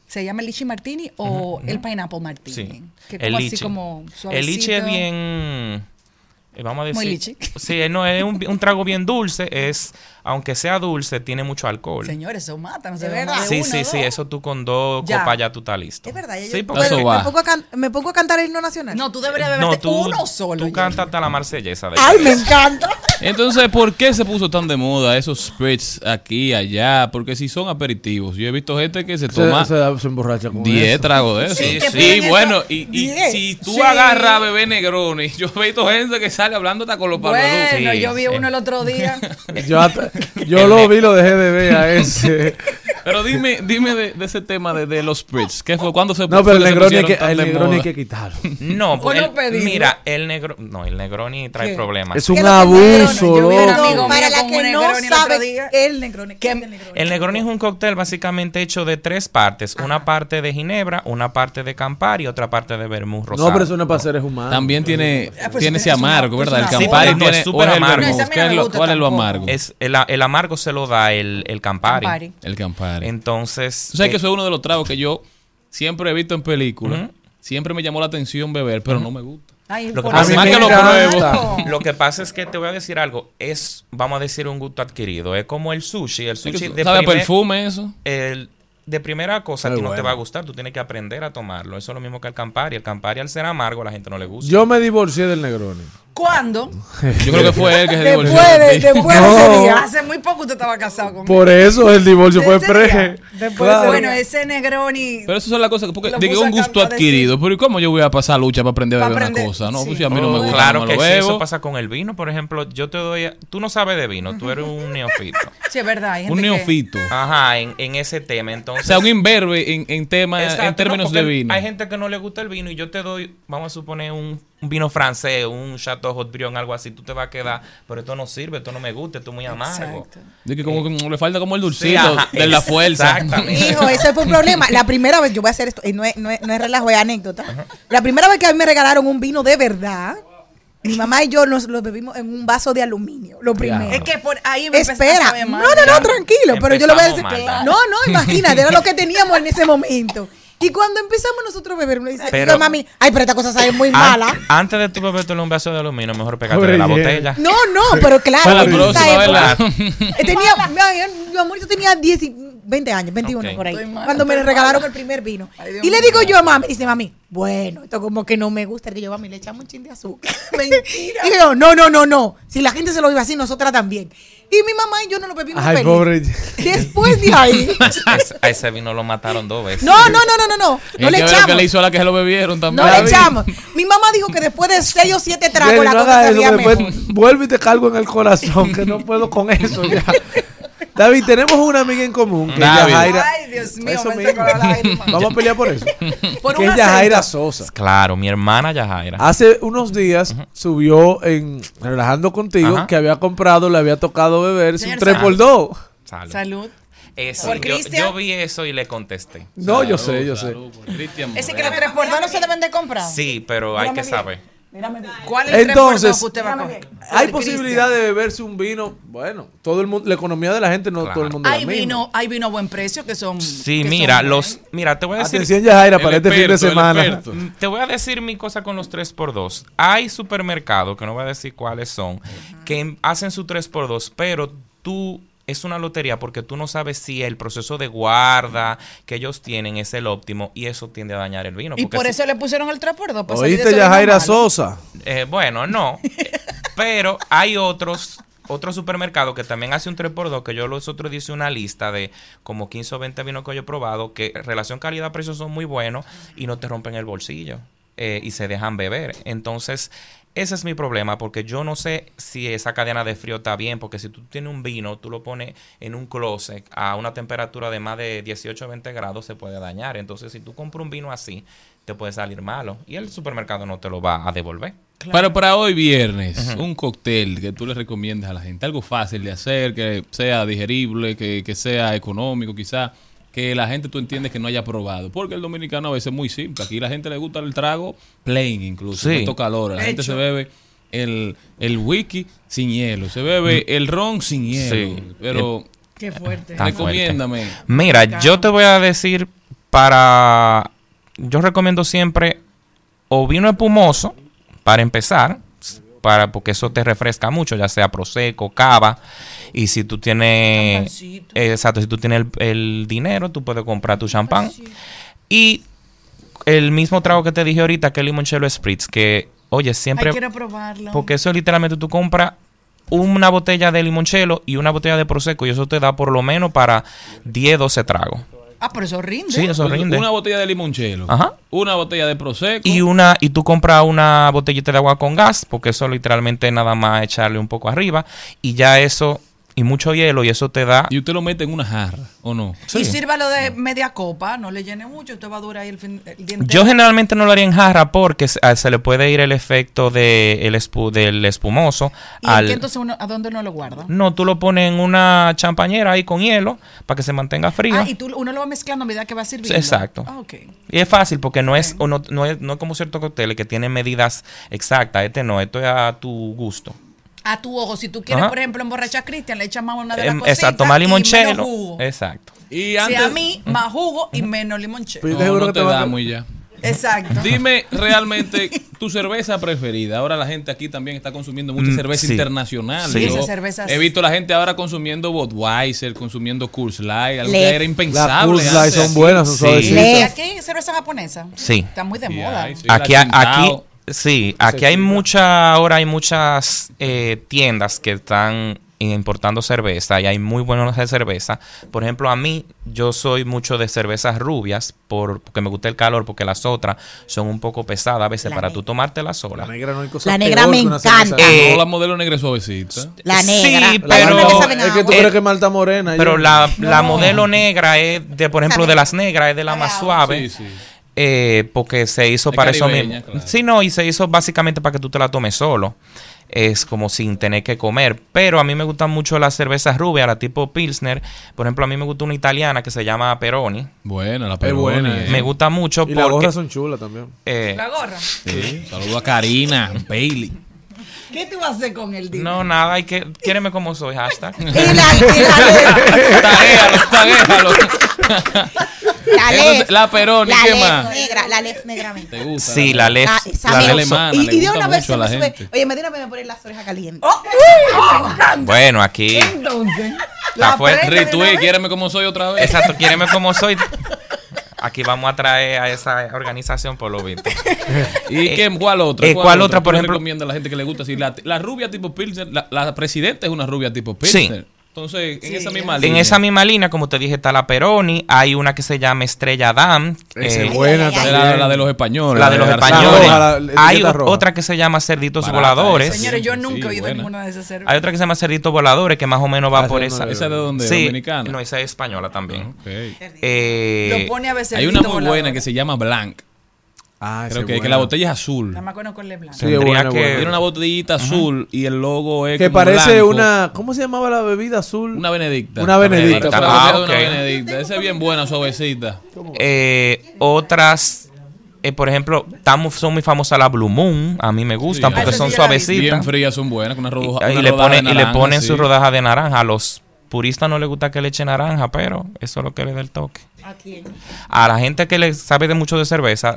se llama el Lichi Martini o el Pineapple Martini. Sí, Que el como así lichi. como El lichi es suavecito. bien... eh, Vamos a decir... Muy lichi. Sí, no, es un, un trago bien dulce, es, aunque sea dulce, tiene mucho alcohol. Señores, eso mata, no se ¿De ve de Sí, uno, sí, dos. sí, eso tú con dos Ya. copas ya tú estás listo. Es verdad, Sí, yo- porque- Eso me, va. pongo a can- me pongo a cantar el himno nacional. No, tú deberías No, beberte tú, uno solo. tú cantas hasta la marsellesa. De Ay, me encanta. Entonces, ¿por qué se puso tan de moda esos spritz aquí, allá? Porque si son aperitivos. Yo he visto gente que se Se, toma se- se emborracha con 10 eso. tragos de eso. Sí, Sí, sí. bueno, y, y si tú Sí. agarras a bebé Negroni, (laughs) yo he visto gente que sale hablando hasta con los palos. Bueno, Sí, yo vi sí. uno el otro día. Yo, hasta- (laughs) yo lo vi, lo dejé de ver a (laughs) ese. Pero dime, dime de, de ese tema de, de los spritz. ¿Qué fue? ¿Cuándo se No, pero el Negroni hay que, el Negroni hay que quitarlo. (laughs) No, pues mira, el negro, no, el Negroni trae ¿Qué? problemas. Es un abuso, vi un loco. amigo para mío la con que no Negroni el otro sabe, día. el Negroni. ¿qué es el Negroni? El Negroni es un cóctel básicamente hecho de tres partes. Una parte de ginebra, una parte de Campari y otra parte de vermouth rosado. No, pero eso no es para seres humanos. También tiene, Ah, pues tiene es ese una- amargo, ¿verdad? El una- Campari pero no, es tiene... súper ¿cuál es el amargo. vermouth? No, ese a mí ¿Qué no es me lo- gusta ¿Cuál es lo tampoco. amargo? Es, el, el amargo se lo da el, el Campari. Campari. El Campari. Entonces... Tú sabes eh, que eso es uno de los tragos que yo siempre he visto en películas. Siempre me llamó la atención beber, pero no me gusta. Ay, Lo que pasa es que lo que pasa es que te voy a decir algo, es, vamos a decir, un gusto adquirido. Es como el sushi. El sushi que de, ¿Sabe a primer- perfume eso? el- de primera cosa a ti no te va a gustar, tú tienes que aprender a tomarlo. Eso es lo mismo que el Campari. El Campari al ser amargo a la gente no le gusta. Yo me divorcié del Negroni. ¿Cuándo? Yo creo que fue él que se Después divorció de de, después de No. ese día. Hace muy poco usted estaba casado conmigo. Por eso el divorcio fue Ese día. pre. Después, Claro. bueno, ese Negroni. Pero esas son las cosas, porque digo un gusto adquirido, pero ¿y cómo yo voy a pasar lucha para aprender a beber aprender, una cosa? No, pues sí. si a mí no me Oh, gusta, claro no que lo sí, bebo. eso pasa con el vino, por ejemplo, yo te doy, tú no sabes de vino, tú eres un neofito. Sí, es verdad. hay Un que- neofito. Ajá, en, en ese tema, entonces. O sea, un imberbe en, en tema, Exacto, en términos no, de vino. Hay gente que no le gusta el vino y yo te doy, vamos a suponer, un, un vino francés, un Chateau Haut-Brion, algo así, tú te vas a quedar, pero esto no sirve, esto no me gusta, esto es muy amargo. De que como que le falta como el Sí, dulcito ajá, de la fuerza. Hijo, ese fue un (laughs) problema. La primera vez, yo voy a hacer esto, y no es, no es, no es relajo, es anécdota. La primera vez que a mí me regalaron un vino de verdad, mi mamá y yo nos lo bebimos en un vaso de aluminio, lo primero. Es que por ahí me empezó a Espera, no, no, no, tranquilo, pero yo lo voy a decir. Mal. No, no, imagínate, era lo que teníamos en ese momento. Y cuando empezamos nosotros a beber, me dice, Pero- "Oiga, mami, ay, pero esta cosa sabe muy An- mala. Antes de tú beberte un vaso de aluminio, mejor pegarte de la botella. No, no, pero claro, la en esa próxima, eh, tenía, mi, mi amor, yo tenía 10 y- 20 años, 21 Ok. por ahí, cuando me estoy regalaron mala. el primer vino. Ay, y le digo yo a mami, dice mami, bueno, esto como que no me gusta, que yo mami, le echamos un chin de azúcar. (laughs) Mentira. Y yo, no, no, no, no, si la gente se lo vive así, nosotras también. Y mi mamá y yo no lo bebimos Ay, feliz. pobre. Después de ahí, (laughs) A ese- vino lo mataron dos veces. no, no, no, no, no, no, no le que echamos. le hizo a la que se lo bebieron también. No le echamos. Mi mamá dijo que después de 6 o 7 tragos la no cosa que mejor. vuelvo y te cargo en el corazón, que no puedo con eso ya. (laughs) David, tenemos una amiga en común, que es. Yajaira. Ay, Dios mío, Eso me mismo. Vamos a pelear por eso. (laughs) Por que es Yajaira. Sosa. Claro, mi hermana Yajaira. Hace unos días subió en Relajando Contigo Ajá. que había comprado, le había tocado beberse un Señor 3x2. Salud. Salud. Por yo, vi eso y le contesté. No, yo sé, yo sé. Salud Cristian Ese que los tres por dos no se deben de comprar. Sí, pero hay que saber. ¿Cuál es el Entonces, que usted va a coger? hay posibilidad de beberse un vino. Bueno, todo el mundo, la economía de la gente no Claro. todo el mundo Hay la misma. vino, hay vino a buen precio que son. Sí, que mira, son los, mira, te voy a decir, Atención, Yajaira, para este fin de semana. te voy a decir mi cosa con los 3x2. Hay supermercados, que no voy a decir cuáles son, que hacen su 3x2, pero tú es una lotería porque tú no sabes si el proceso de guarda que ellos tienen es el óptimo y eso tiende a dañar el vino. Y por si- eso le pusieron el 3 por 2 para salir de Oíste, Yajaira malo. Sosa. Eh, bueno, no. (laughs) Pero hay otros otros supermercados que también hace un 3x2, que yo los otros hice una lista de como 15 o 20 vinos que yo he probado, que relación calidad-precio son muy buenos y no te rompen el bolsillo eh, y se dejan beber. Entonces, ese es mi problema, porque yo no sé si esa cadena de frío está bien, porque si tú tienes un vino, tú lo pones en un closet a una temperatura de más de 18 o 20 grados, se puede dañar. Entonces, si tú compras un vino así, te puede salir malo y el supermercado no te lo va a devolver. Pero para hoy viernes, un cóctel que tú le recomiendas a la gente, algo fácil de hacer, que sea digerible, que, que sea económico quizá, que la gente tú entiendes que no haya probado. Porque el dominicano a veces es muy simple. Aquí la gente le gusta el trago plain incluso, Sí. calor. La gente se bebe el, el whisky sin hielo, se bebe el ron sin hielo. Sí. Pero Qué fuerte. Recomiéndame. Mira, yo te voy a decir para... Yo recomiendo siempre o vino espumoso, para empezar, para porque eso te refresca mucho, ya sea prosecco, cava, y si tú tienes... Champancito. Exacto, si tú tienes el, el dinero, tú puedes comprar tu champán. Y el mismo trago que te dije ahorita, que es limoncello spritz, que, oye, siempre... Ay, quiero probarlo. Porque eso literalmente tú compras una botella de limoncello y una botella de prosecco y eso te da por lo menos para 10, 12 tragos. Ah, pero eso rinde. Sí, eso rinde. Una botella de limonchelo, Ajá. una botella de prosecco. Y una y tú compras una botellita de agua con gas, porque eso literalmente nada más echarle un poco arriba y ya eso y mucho hielo y eso te da Y usted lo mete en una jarra, ¿o no? Y sírvalo de media copa, no le llene mucho, usted va a durar ahí el, fin, el día. Yo generalmente no lo haría en jarra porque se, a- se le puede ir el efecto de el espu- del espumoso ¿Y al qué entonces uno, a dónde uno lo guarda? No, tú lo pones en una champañera ahí con hielo para que se mantenga frío. Ah, y tú, uno lo va mezclando a medida que va sirviendo. Exacto. Ah, ok. Y es fácil porque no es, no, no es, no es como ciertos cócteles que tienen medidas exactas. Este no, esto es a tu gusto. A tu ojo, si tú quieres, Ajá. por ejemplo, emborrachar a Cristian, le echas más una de las cositas exacto, más limonchelo. Exacto. Y Si antes... a mí, más jugo y menos limonchelo. Pero- No, no te te va a- damos y ya. Exacto. (laughs) Dime realmente tu cerveza preferida. Ahora la gente aquí también está consumiendo mucha Mm, cerveza sí. internacional. Sí. Yo Esas cervezas- He visto la gente ahora consumiendo Budweiser, consumiendo Coors Light, algo que era Las impensable. Coors Light son buenas, son Sí. suavecitas. ¿Y Le- aquí hay cerveza japonesa? Sí. Está muy de Sí, moda. hay, sí, Aquí, aquí. Sí, aquí hay mucha, ahora hay muchas eh, tiendas que están importando cerveza y hay muy buenos de cerveza. Por ejemplo, a mí, yo soy mucho de cervezas rubias por- porque me gusta el calor, porque las otras son un poco pesadas a veces La para tú tomártela sola. La negra no hay cosa La negra peor me encanta. Eh, No, la modelo negra es suavecita. La Sí, negra. Hay pero- que Es que tú crees que Malta Morena. Pero yo- la, la modelo negra es de, por ejemplo, de las negras es de la más suave. Sí, sí. Eh, porque se hizo Es para eso mismo. claro. Sí, no, y se hizo básicamente para que tú te la tomes solo. Es como sin tener que comer. Pero a mí me gustan mucho las cervezas rubias, la tipo Pilsner. Por ejemplo, a mí me gusta una italiana que se llama Peroni. Buena, la Peroni. buena, eh. Me gusta mucho Y las porque... gorras son chulas también. eh, La gorra. Sí. Saludo a Karina, Bailey. ¿Qué tú vas a hacer con el día? no, nada, hay que... Quiéreme como soy, hashtag. (laughs) Y la, y la, (laughs) Taguéalo, taguéalo. (laughs) la lef, La Peroni, la ¿qué lef más? negra, la lef negra me. ¿Te gusta? Sí, la lef. Ah, esa la me- lef- alemana, y, y de una vez se a me la sube. Oye, me vez me ponen las orejas calientes. Bueno, aquí... Entonces, Está fuerte. Retweet, quiéreme como soy otra vez. Exacto, quiéreme (laughs) como soy. Aquí vamos a traer a esa organización por lo visto. (laughs) ¿Y qué, cuál otra? eh, ¿cuál otra, por ¿Qué le ejemplo? recomienda a la gente que le gusta así? La, la rubia tipo Pilsner, la, la presidenta es una rubia tipo Pilsner. Entonces, en esa misma En línea. esa misma línea, como te dije, está la Peroni. Hay una que se llama Estrella Damm. Esa eh, es buena también. la, la de los españoles. la de los españoles. roja, la etiqueta Hay otra que se llama Cerditos Barata Voladores. esa. señores, yo Sí, nunca he oído buena. ninguna de esas cervezas. Hay otra que se llama Cerditos Voladores, que más o menos va Ah, por esa esa. no ¿Esa de dónde? Sí, ¿Dominicana? No, esa es española también. Eh, Lo pone a veces. Hay una muy buena que se llama Blanc. Ah, Creo que, que la botella es azul. Nada más conozco con Le Blanc. Sí, Tendría que- buena. Tiene una botellita azul y el logo es Que como parece blanco. una. ¿Cómo se llamaba la bebida azul? Una benedicta. Una benedicta. Ah, una benedicta. Esa es bien buena, suavecita. eh, otras, eh, por ejemplo, estamos, son muy famosas las Blue Moon. A mí me gustan Sí, porque esa son sí suavecitas. Bien frías son buenas, con una, roja, y, una le rodaja ponen, de y le ponen sí. su rodaja de naranja. A los puristas no les gusta que le echen naranja, pero eso es lo que le da el toque. ¿A quién? A la gente que le sabe de mucho de cerveza,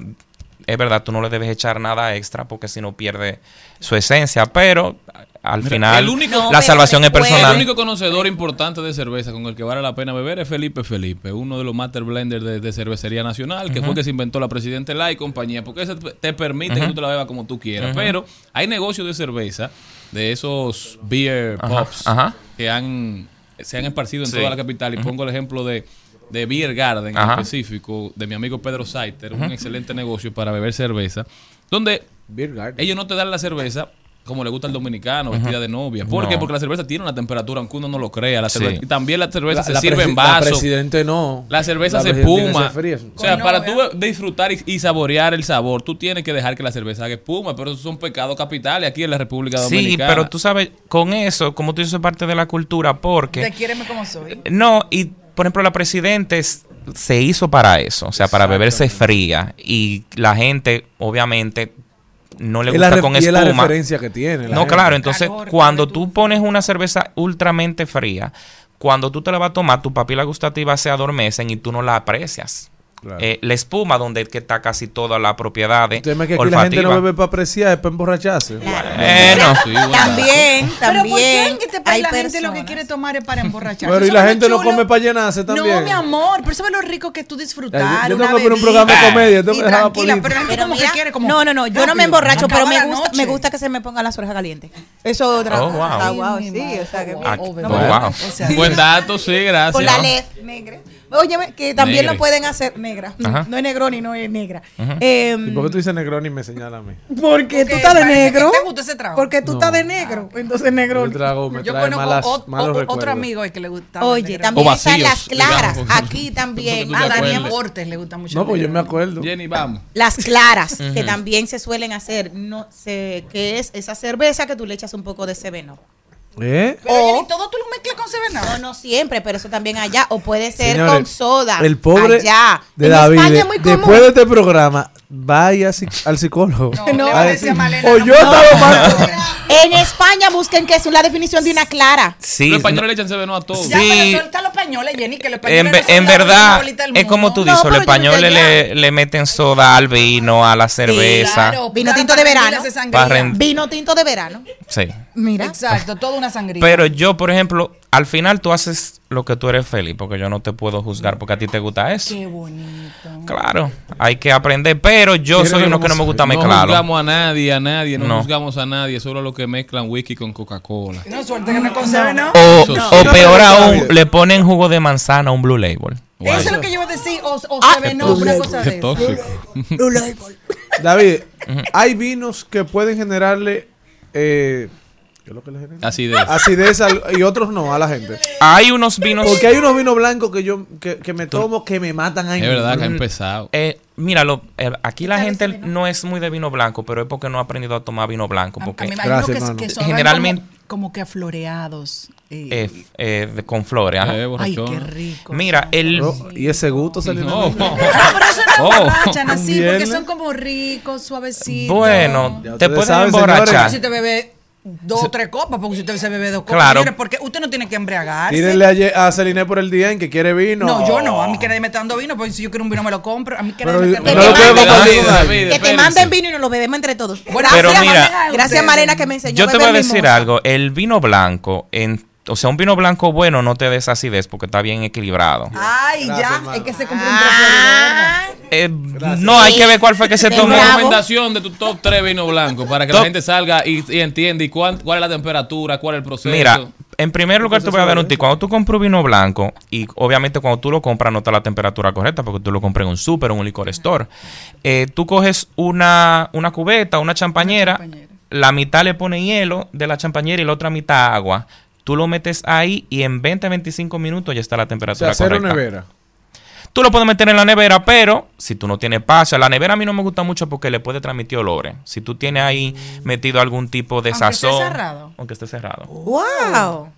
es verdad, tú no le debes echar nada extra porque si no pierde su esencia, pero al Mira, final el único- No, la salvación es recuerda- El personal. único conocedor importante de cerveza con el que vale la pena beber es Felipe Felipe, uno de los master blenders de, de cervecería nacional, que fue el que se inventó la Presidente La y compañía, porque ese te te permite que tú te la bebas como tú quieras. Pero hay negocios de cerveza, de esos beer pops, ajá. que han se han esparcido en Sí. toda la capital. Y pongo el ejemplo de, de Beer Garden Ajá. en específico, de mi amigo Pedro Saiter, un excelente negocio para beber cerveza, donde Beer Garden. ellos no te dan la cerveza como le gusta al dominicano, vestida de novia. ¿Por qué? Porque la cerveza tiene una temperatura, aunque uno no lo crea. La Sí. cerveza, Y también la cerveza La- se la sirve en La vaso. presidente no. La cerveza La se espuma. O sea, para tú disfrutar y, y saborear el sabor, tú tienes que dejar que la cerveza haga espuma. Pero esos son pecados capitales aquí en la República Sí, Dominicana. pero tú sabes, con eso, como tú dices, es parte de la cultura, porque... Te quiéreme como soy. No, y por ejemplo, la presidente es- se hizo para eso, o sea, para beberse fría. Y la gente, obviamente, no le Es la gusta con y es la espuma. referencia que tiene. No, gente. claro, entonces Calor, cuando tú tú. pones una cerveza ultramente fría, cuando tú te la vas a tomar, tu papila gustativa se adormecen y tú no la aprecias. Claro. Eh, la espuma, donde es que está casi toda la propiedad de Usted me que aquí la gente no olfativa. bebe para apreciar, es para emborracharse. Bueno, Sí, bueno. También, Pero ¿por qué también en este hay país la gente lo que personas- quiere tomar es para emborracharse? Pero y la es lo gente no chulo. come para llenarse también. No, mi amor, pero ¿sabes lo rico que es tú disfrutar? Yo- yo tengo que poner un programa de comedia, tengo Y que dejar tranquila, pero la gente Pero como mira, que quiere como no, no, no, yo no rápido, me emborracho, pero me gusta, me gusta que se me pongan las orejas calientes. Eso es otra Oh, wow. Ah, wow, sí, o sea, que. Ah, Oh, oh, Buen dato, sí, gracias. con la lef negra. Oye, que también Negre. lo pueden hacer negra. Ajá. No es negroni, no es negra. Eh, ¿Y por qué tú dices Negroni y me señala a mí? porque tú estás de negro. te gusta ese trago. Porque tú No. estás de negro. Entonces negro. Me, trago, me Yo trae conozco malas, ot- malos o- recuerdos. otro amigo que le gusta. Oye, también O están vacíos, las claras. digamos. Aquí también. A. Daniel Portes le gusta mucho. No, pues yo me acuerdo. Jenny, vamos. Las claras, que también se suelen hacer, no sé, que es esa cerveza que tú le echas un poco de seveno. ¿Eh? Pero O- todo tú lo mezclas con Seven No, no siempre, pero eso también allá. O puede ser Señores, con soda. El pobre allá. de en David, España es muy común. después de este programa, vaya al psicólogo. No, (laughs) va a decir a decir, Malena, o no, yo no, estaba no, mal. En España busquen que es la definición de una clara. Sí, Los españoles le echan seveno a todos. Ya, Sí. pero suelta los pañoles, Jenny, que los En, españoles ve- no en verdad, es como tú dices, No, los no españoles le, le meten soda al vino, a la cerveza. Claro, Vino tinto de verano. Vino tinto de verano. Sí. Mira. Exacto, toda una sangría. Pero yo, por ejemplo, al final tú haces lo que tú eres feliz, porque yo no te puedo juzgar porque a ti te gusta eso. Qué bonito. Claro, hay que aprender, pero yo soy uno que no me gusta No mezclarlo. juzgamos a nadie, a nadie, no, No. juzgamos a nadie, solo los que mezclan whisky con Coca-Cola. No, suerte que no conserve, ¿no? O, Eso o peor No, aún, no, no. le ponen jugo de manzana a un Blue Label. Eso es lo que yo iba a decir, o, o Ah, se ve, no, una cosa de eso. (laughs) David, hay vinos que pueden generarle eh, ¿qué es lo que le genera? Acidez. acidez al- y otros no a la gente. Hay unos vinos. Porque hay unos vinos blancos que yo que, que me tomo que me matan ahí. Es verdad que ha empezado. Eh, míralo, eh, aquí la gente no es muy de vino blanco, pero es porque no ha aprendido a tomar vino blanco. Porque A mí hay Gracias, unos que, que son Generalmente- como, como que afloreados. eh, eh, eh, de- con flores. ajá. Eh, ay, qué rico. Mira, el, y ese gusto salió. No. (laughs) No, pero eso no Oh. así, porque son como ricos, suavecitos. bueno, te pueden saben, emborrachar. señores. Si te bebe dos o tres copas, porque si usted se bebe dos copas, Claro. señores, porque usted no tiene que embriagarse. Tírenle a, a Celine por el día en que quiere vino. No, yo no. A mí que nadie me está dando vino, porque si yo quiero un vino me lo compro. A mí que nadie me está dando vino. Que te manden vino y nos lo bebemos entre todos. Bueno, Pero gracias, mira, Marina, Gracias. Marena, que me enseñó Yo te voy a decir algo. El vino blanco, en, o sea, un vino blanco bueno no te des acidez porque está bien equilibrado. Ay, Gracias, ya, hermano. es que se compró un trapo Eh, no, hay que ver cuál fue que se tomó. Recomendación de tu top 3 vino blanco para que la gente salga y, y entienda y cuán- cuál es la temperatura, cuál es el proceso. Mira, en primer lugar te voy a dar un tip. Cuando tú compras un vino blanco, y obviamente cuando tú lo compras no está la temperatura correcta, porque tú lo compras en un súper o en un licor store, eh, tú coges una, una cubeta, una champañera, champañera. la mitad le pones hielo de la champañera y la otra mitad agua. Tú lo metes ahí y en 20-25 minutos ya está la O temperatura sea, cero correcta. nevera. Tú lo puedes meter en la nevera, pero si tú no tienes espacio, la nevera a mí no me gusta mucho porque le puede transmitir olores. Si tú tienes ahí metido algún tipo de Aunque esté sazón, cerrado. aunque esté cerrado. ¡Wow!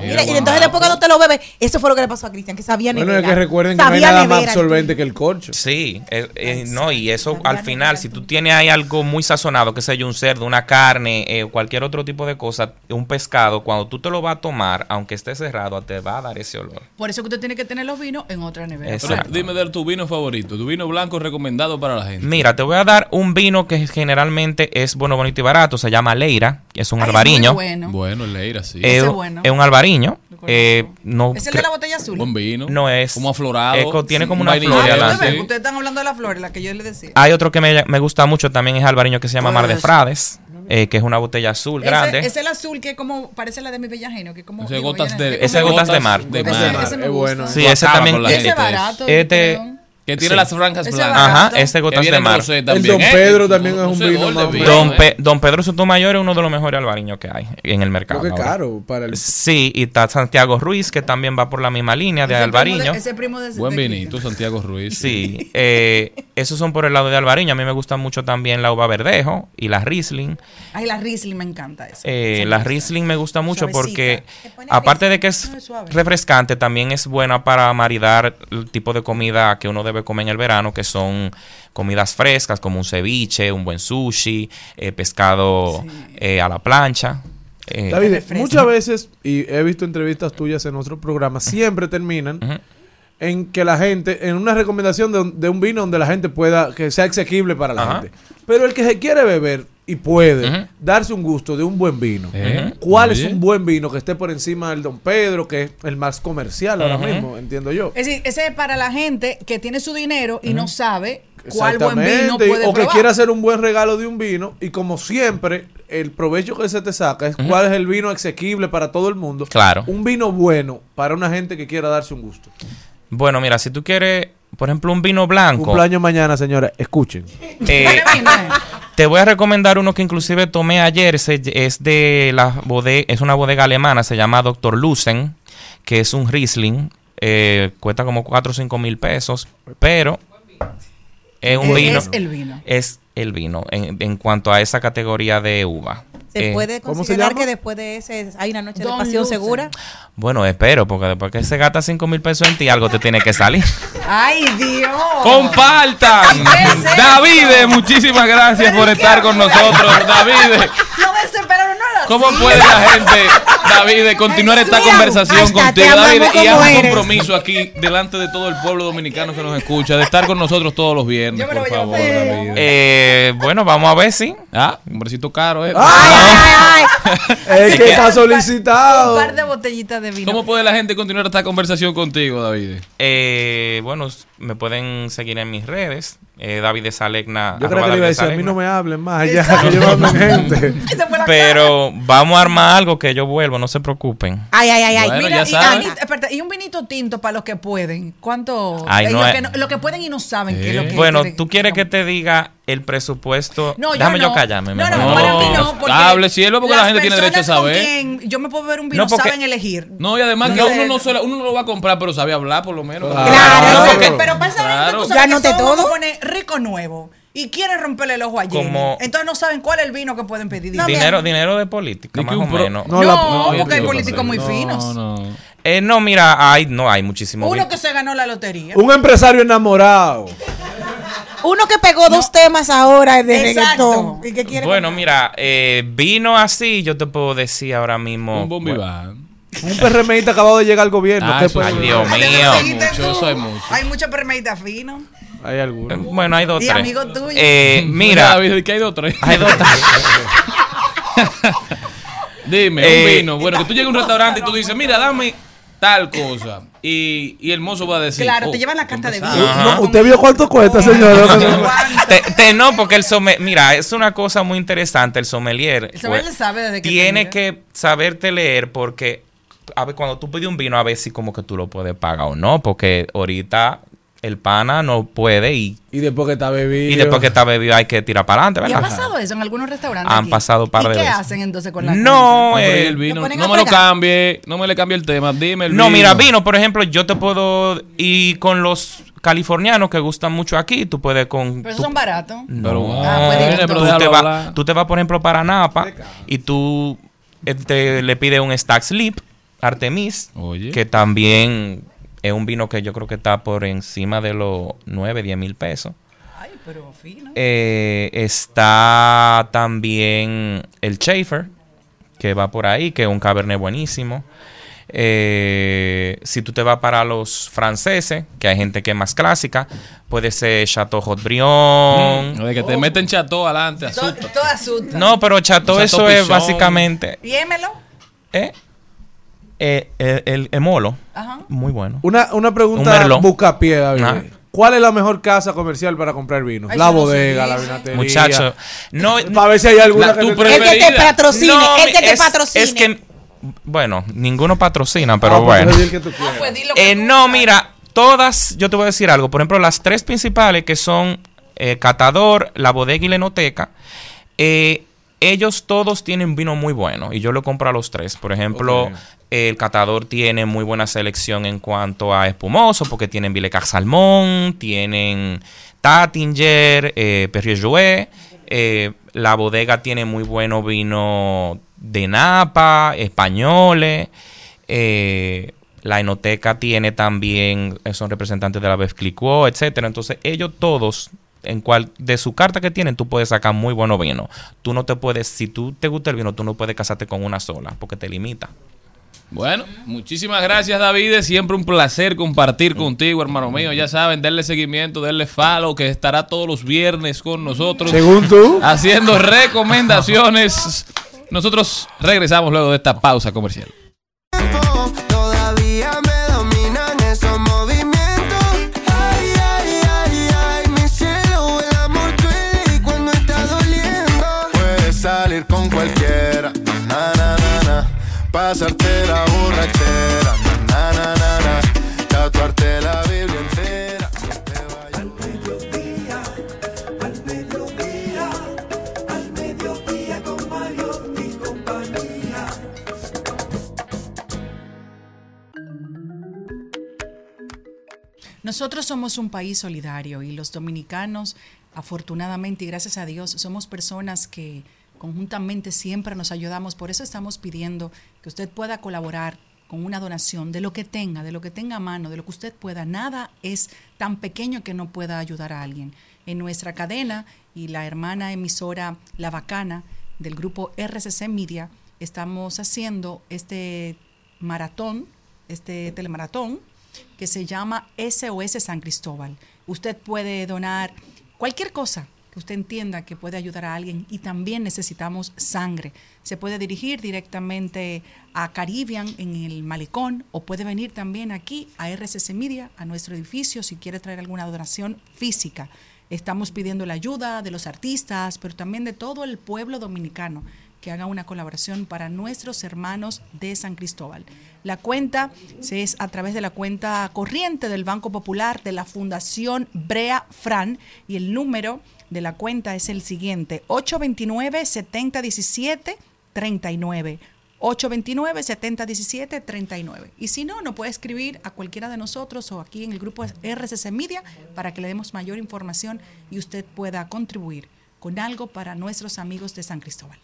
Mira, y entonces después cuando te lo bebes, eso fue lo que le pasó a Cristian, que sabía Bueno, nevera. es que recuerden que no hay Sabía nada más absorbente que el corcho. Sí, eh, eh, no, y eso al final, si tú tienes ahí algo muy sazonado, que sé yo, un cerdo, una carne, eh, cualquier otro tipo de cosa, un pescado, cuando tú te lo vas a tomar, aunque esté cerrado, te va a dar ese olor. Por eso que usted tiene que tener los vinos en otra nevera. Exacto. dime de tu vino favorito, tu vino blanco recomendado para la gente. Mira, te voy a dar un vino que generalmente es bueno, bonito y barato, se llama Leira, es un Ay, es albariño. muy bueno. Bueno, el Leira, sí. Eh, Ese es bueno. Es un albariño. eh, no, ¿Es el de la botella azul? Buen vino. no es. Como aflorado. es tiene como Un una flor Ah, adelante. ustedes ven, sí. Ustedes están hablando de la flor, la que yo le decía. Hay otro que me, me gusta mucho también, es albariño que se llama Mar de Frades, eh, que es una botella azul grande. Ese, es el azul que como parece la de mi bellajeno, que como Ese digo, gotas de, que Ese como- gotas de mar. De Ese- mar. ese me es bueno. Sí, ese también- Ese barato. Este-. Que tiene Sí. las franjas Ese blancas. Ajá, este gotas de mar. El Don ¿eh? Pedro también no- es un vino más vino, Don. Pe- Don Pedro Sotomayor es uno de los mejores albariños que hay en el mercado. Creo que ahora. caro para el Sí, y está Santiago Ruiz, que también va por la misma línea de Ese primo de- Ese primo de Buen vinito, Santiago Ruiz. Sí, (laughs) eh, esos son por el lado de albariño. A mí me gusta mucho también la uva verdejo y la Riesling. Ay, la Riesling me encanta esa. Eh, la. Riesling me gusta mucho Suavecita. porque, aparte de que es refrescante, también es buena para maridar el tipo de comida que uno debe comer en el verano, que son comidas frescas, como un ceviche, un buen sushi, eh, pescado eh, a la plancha. Eh, David, muchas veces, y he visto entrevistas tuyas en otros programas, siempre terminan. En que la gente, en una recomendación de, un- de un vino donde la gente pueda, que sea asequible para la Ajá. gente. Pero el que se quiere beber y puede darse un gusto de un buen vino. Eh, ¿Cuál es un buen vino que esté por encima del Don Pedro, que es el más comercial ahora mismo, entiendo yo? Es decir, ese es para la gente que tiene su dinero y no sabe cuál buen vino puede o que quiera hacer un buen regalo de un vino y como siempre el provecho que se te saca es cuál es el vino asequible para todo el mundo. Claro. Un vino bueno para una gente que quiera darse un gusto. Bueno, mira, si tú quieres, por ejemplo, un vino blanco, Cumpleaños mañana, señores, escuchen. eh, te voy a recomendar uno que inclusive tomé ayer. se- es de la bodega, es una bodega alemana, se llama Dr. Lusen, que es un Riesling. eh, cuesta como 4 o 5 mil pesos, pero es un ¿Qué vino. es el vino? Es el vino en, en cuanto a esa categoría de uva. ¿Se Eh, puede ¿cómo se considerar que después de ese hay una noche de Don pasión Lucen. segura? Bueno, espero, porque después que se gasta 5 mil pesos en ti, algo te tiene que salir. ¡Ay, Dios! ¡Compartan! ¿Qué es? David, muchísimas gracias por estar con nosotros. David. Lo (laughs) desesperaron, no ¿Cómo puede la gente, David, continuar esta conversación contigo, David? Y haz un compromiso aquí delante de todo el pueblo dominicano que nos escucha, de estar con nosotros todos los viernes, por favor, David. Eh, bueno, vamos a ver si. Ah, un hombrecito caro, ¿eh? (laughs) Es que está Un solicitado. par de botellitas de vino. ¿Cómo puede la gente continuar esta conversación contigo, David? Eh, bueno, me pueden seguir en mis redes. Eh, David de Salegna. Yo creo que le iba a decir, a mí no me hablen más, ya, que yo gente. (laughs) Pero vamos a armar algo que yo vuelvo, no se preocupen. Ay, ay, ay, ay. Bueno, Mira, ya y, saben. Anita, espérate, y un vinito tinto para los que pueden. ¿Cuánto? Ay, eh, no lo, que no- lo que pueden y no saben que es lo que Bueno, quieren. tú quieres que te diga el presupuesto. No, Déjame yo no. callarme. No, no, para mí no. Porque Hable, cielo, porque la gente tiene derecho a saber. quien yo me puedo beber un vino No, porque- saben elegir. No, y además que No. uno no, suele- uno no lo va a comprar, pero sabe hablar por lo menos. Claro. No, porque- Pero gente, Claro. tú sabes Ya que noté son, todo. rico nuevo y quieren romperle el ojo a Jenny. Como- Entonces no saben cuál es el vino que pueden pedir. dinero, dinero de política, más o pro- menos. No, la- porque hay políticos muy no, finos. No, Eh, no, mira, hay, no, hay muchísimos. Uno que se ganó la lotería. Un empresario enamorado. Uno que pegó dos temas ahora de Exacto. reggaetón. ¿Y qué quiere? Bueno, mira, eh, vino así, yo te puedo decir ahora mismo. Un bombi bueno, van. Un PRMista acabado de llegar al gobierno. Ah, ¿Qué eso puede- Ay, Dios mío. Mucho, eso hay mucho. Hay mucho permeita fino. Hay eh, algunos. Bueno, hay dos, Y tres. amigo tuyo. Eh, (laughs) Mira, mira, David, que hay dos tres. hay dos, tres. (laughs) Dime, Eh, un vino. Bueno, que tú llegas a un restaurante y tú dices, mira, dame tal cosa. Y, y el mozo va a decir. Claro, oh, te llevan la carta de ¿qué vino. No, ¿Usted vio cuánto cuesta, señor? Te, te- no, porque el sommelier, mira, es una cosa muy interesante, el sommelier. El sommelier pues, sabe desde que Tiene te que saberte leer porque, a ver, cuando tú pides un vino, a ver si como que tú lo puedes pagar o no, porque ahorita el pana no puede y, Y después que está bebido. y después que está bebido hay que tirar para adelante, ¿Y ha ¿verdad? pasado eso en algunos restaurantes? Han aquí? pasado un par ¿Y de qué veces. hacen entonces con la No, No, eh, el vino, Lo no me lo cambie, no me le cambie el tema. Dime el No, vino. mira, vino, por ejemplo, yo te puedo ir con los californianos que gustan mucho aquí, tú puedes con... Pero tú- esos son baratos. Pero, Ah, tú, te vas, tú te vas, por ejemplo, para Napa y tú eh, te- le pides un Stack Sleep Artemis, Oye. que también es un vino que yo creo que está por encima de los 9, 10 mil pesos. Ay, pero fino. Eh, está también el Schaefer, que va por ahí, que es un cabernet buenísimo. Eh, si tú te vas para los franceses, que hay gente que es más clásica, puede ser Chateau Haut-Brion. De que te meten chato adelante, Todo, asusta. todo asusta. No, pero Chateau, Chateau eso es básicamente Piémelo. eh, eh, el, el emolo. Ajá. Muy bueno. Una, una Un pregunta David. Ah. ¿Cuál es la mejor casa comercial para comprar vino? Ay, la no bodega, la vinatería. Muchacho, no, Para ver si hay alguna La- que tu te- El que te patrocine, No, el que te es- patrocine. Es que, bueno, ninguno patrocina, pero Ah, pues, bueno. el que tú. Pues Eh, no, mira, todas, yo te voy a decir algo. Por ejemplo, las tres principales que son eh, Catador, La Bodega y La Enoteca, eh, ellos todos tienen vino muy bueno y yo lo compro a los tres. Por ejemplo. El Catador tiene muy buena selección en cuanto a espumoso porque tienen Vilecac Salmón, tienen Tattinger, eh, Perrier Jouet. eh, la bodega tiene muy bueno vino de Napa, españoles. eh, la Enoteca tiene también, eh, son representantes de la Bev Clicquot, etcétera. Entonces, ellos todos, en cual, de su carta que tienen, tú puedes sacar muy bueno vino. Tú no te puedes, si tú te gusta el vino, tú no puedes casarte con una sola, porque te limita. Bueno, muchísimas gracias, David. Siempre un placer compartir contigo, hermano mío. Ya saben, denle seguimiento, denle follow, que estará todos los viernes con nosotros. Según tú. Haciendo recomendaciones. Nosotros regresamos luego de esta pausa comercial. Todavía Nosotros somos un país solidario y los dominicanos, afortunadamente y gracias a Dios, somos personas que conjuntamente siempre nos ayudamos. Por eso estamos pidiendo que usted pueda colaborar con una donación de lo que tenga, de lo que tenga a mano, de lo que usted pueda. Nada es tan pequeño que no pueda ayudar a alguien. En nuestra cadena y la hermana emisora La Bacana del grupo RCC Media, estamos haciendo este maratón, este telemaratón, que se llama SOS San Cristóbal. Usted puede donar cualquier cosa que usted entienda que puede ayudar a alguien y también necesitamos sangre. Se puede dirigir directamente a Caribbean en el malecón o puede venir también aquí a RCC Media, a nuestro edificio, si quiere traer alguna donación física. Estamos pidiendo la ayuda de los artistas, pero también de todo el pueblo dominicano que haga una colaboración para nuestros hermanos de San Cristóbal. La cuenta se es a través de la cuenta corriente del Banco Popular de la Fundación Brea Fran y el número de la cuenta es el siguiente, 829-7017-39. 829-7017-39. Y si no, nos puede escribir a cualquiera de nosotros o aquí en el grupo RCC Media para que le demos mayor información y usted pueda contribuir con algo para nuestros amigos de San Cristóbal.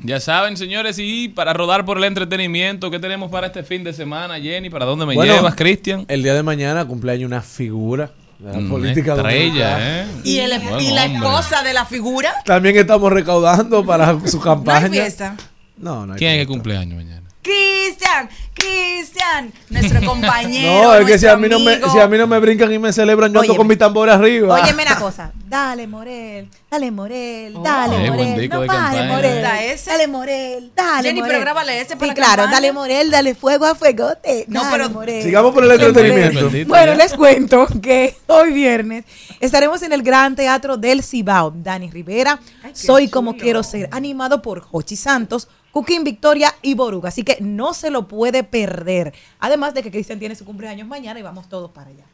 Ya saben, señores, y para rodar por el entretenimiento, ¿qué tenemos para este fin de semana, Jenny? ¿Para dónde me Bueno, llevas, Cristian? El día de mañana cumpleaños una figura de la Una política estrella. ¿eh? ¿Y, el- y la hombre. esposa de la figura? También estamos recaudando para su campaña. No hay fiesta. No, no hay ¿Quién es que cumpleaños mañana? Cristian, Cristian, nuestro (laughs) compañero. No, es que si a, mí no me, si a mí no me brincan y me celebran, yo ando con mi tambor arriba. Óyeme una (laughs) cosa. Dale, Morel. Dale, Morel. Dale, Morel. No. Morel. Dale, Morel. Dale, Jenny, Morel. pero grábale ese para Sí, la claro. campaña. Dale, Morel. Dale fuego a fuegote. No, Dale, pero- Morel. Sigamos por el entretenimiento. Bueno, ya. les cuento que hoy viernes estaremos en el Gran Teatro del Cibao. Dani Rivera, Soy como quiero ser, animado por Jochi Santos, Cuquín Victoria y Boruga. Así que no se lo puede perder. Además de que Cristian tiene su cumpleaños mañana y vamos todos para allá.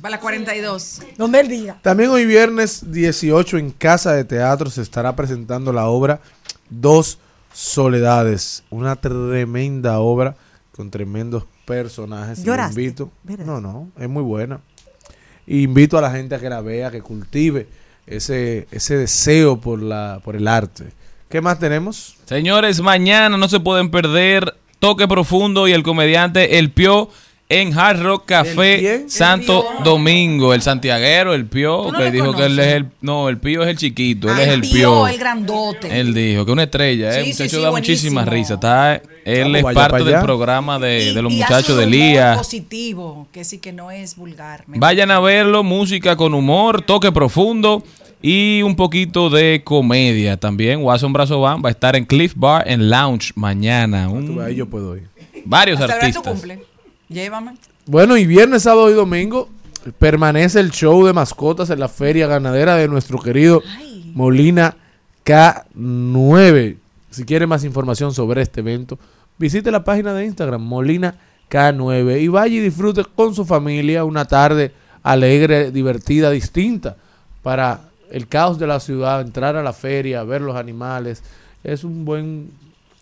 Para la 42. Donde él diga. También hoy viernes 18 en Casa de Teatro se estará presentando la obra Dos Soledades. Una tremenda obra con tremendos personajes. ¿Lloraste? invito. ¿Verdad? No, no, es muy buena. Y invito a la gente a que la vea, que cultive ese, ese deseo por, la, por el arte. ¿Qué más tenemos? Señores, mañana no se pueden perder Toque Profundo y el comediante El Pio en Hard Rock Café? Santo Domingo. El santiaguero, El Pio, ¿Tú no que dijo que él es el... No, el Pio es el chiquito, él Ah, es el Pío, Pio. el grandote. Él dijo que una estrella, ¿eh? Sí, el sí, muchacho sí, da muchísima risa. Está, él Vamos, es parte del programa de, de los Y hace muchachos de Lía. positivo, que sí que no es vulgar. Me Vayan a verlo, música con humor, toque profundo y un poquito de comedia también. Watson Brazo Band va a estar en Cliff Bar en Lounge mañana. Un- Ahí yo puedo ir. varios Hasta tu artistas. cumple. Llévame. Bueno, y viernes, sábado y domingo permanece el show de mascotas en la feria ganadera de nuestro querido Molina K9. Si quiere más información sobre este evento, visite la página de Instagram Molina K9 y vaya y disfrute con su familia una tarde alegre, divertida, distinta para el caos de la ciudad, entrar a la feria, ver los animales. Es un buen...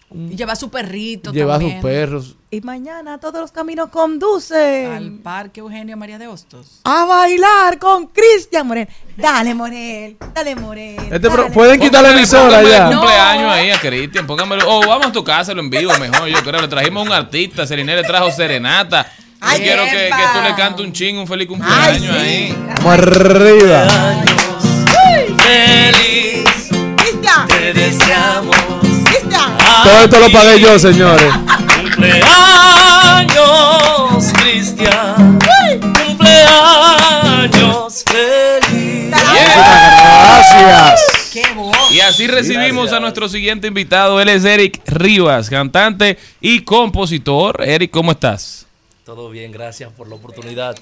Y lleva a su perrito llevar a sus perros. Y mañana todos los caminos conducen Al Parque Eugenio María de Hostos. a bailar con Cristian Morel. Dale, Morel. Dale, Morel. Este dale, pueden quitar la emisora ya. el cumpleaños ahí a Cristian, póngamelo. O vamos a tu casa, lo en vivo mejor. Yo creo, le trajimos un artista, Celine le trajo serenata. Yo Ay, quiero que, que tú le cantes un ching, un feliz cumpleaños ahí. Vamos arriba. Feliz, Cristian. te deseamos. Todo esto lo pagué yo, señores. Cumpleaños, Cristian. Cumpleaños feliz. Gracias. ¡Qué voz! Y así recibimos Gracias. a nuestro siguiente invitado. Él es Eric Rivas, cantante y compositor. Eric, ¿cómo estás? Todo bien, gracias por la oportunidad.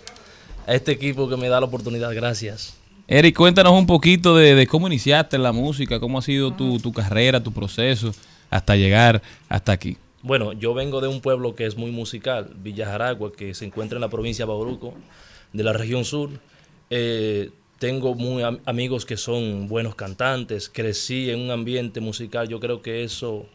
A este equipo que me da la oportunidad, gracias. Eric, cuéntanos un poquito de, de cómo iniciaste en la música, cómo ha sido tu, tu carrera, tu proceso hasta llegar hasta aquí. Bueno, yo vengo de un pueblo que es muy musical, Villa Jaragua, que se encuentra en la provincia de Bauruco, de la región sur. Eh, tengo muy am- amigos que son buenos cantantes, crecí en un ambiente musical, yo creo que eso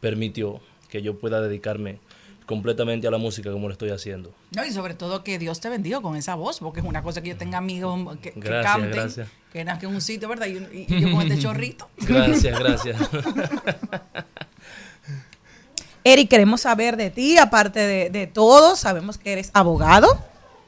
permitió que yo pueda dedicarme completamente a la música como lo estoy haciendo. No, y sobre todo que Dios te bendiga con esa voz, porque es una cosa que yo tenga amigos que, que Gracias, canten, gracias. que nazca en un sitio, ¿verdad? Y, y- yo con este (laughs) chorrito. Gracias, gracias. (laughs) Eric, queremos saber de ti, aparte de, de todo, sabemos que eres abogado.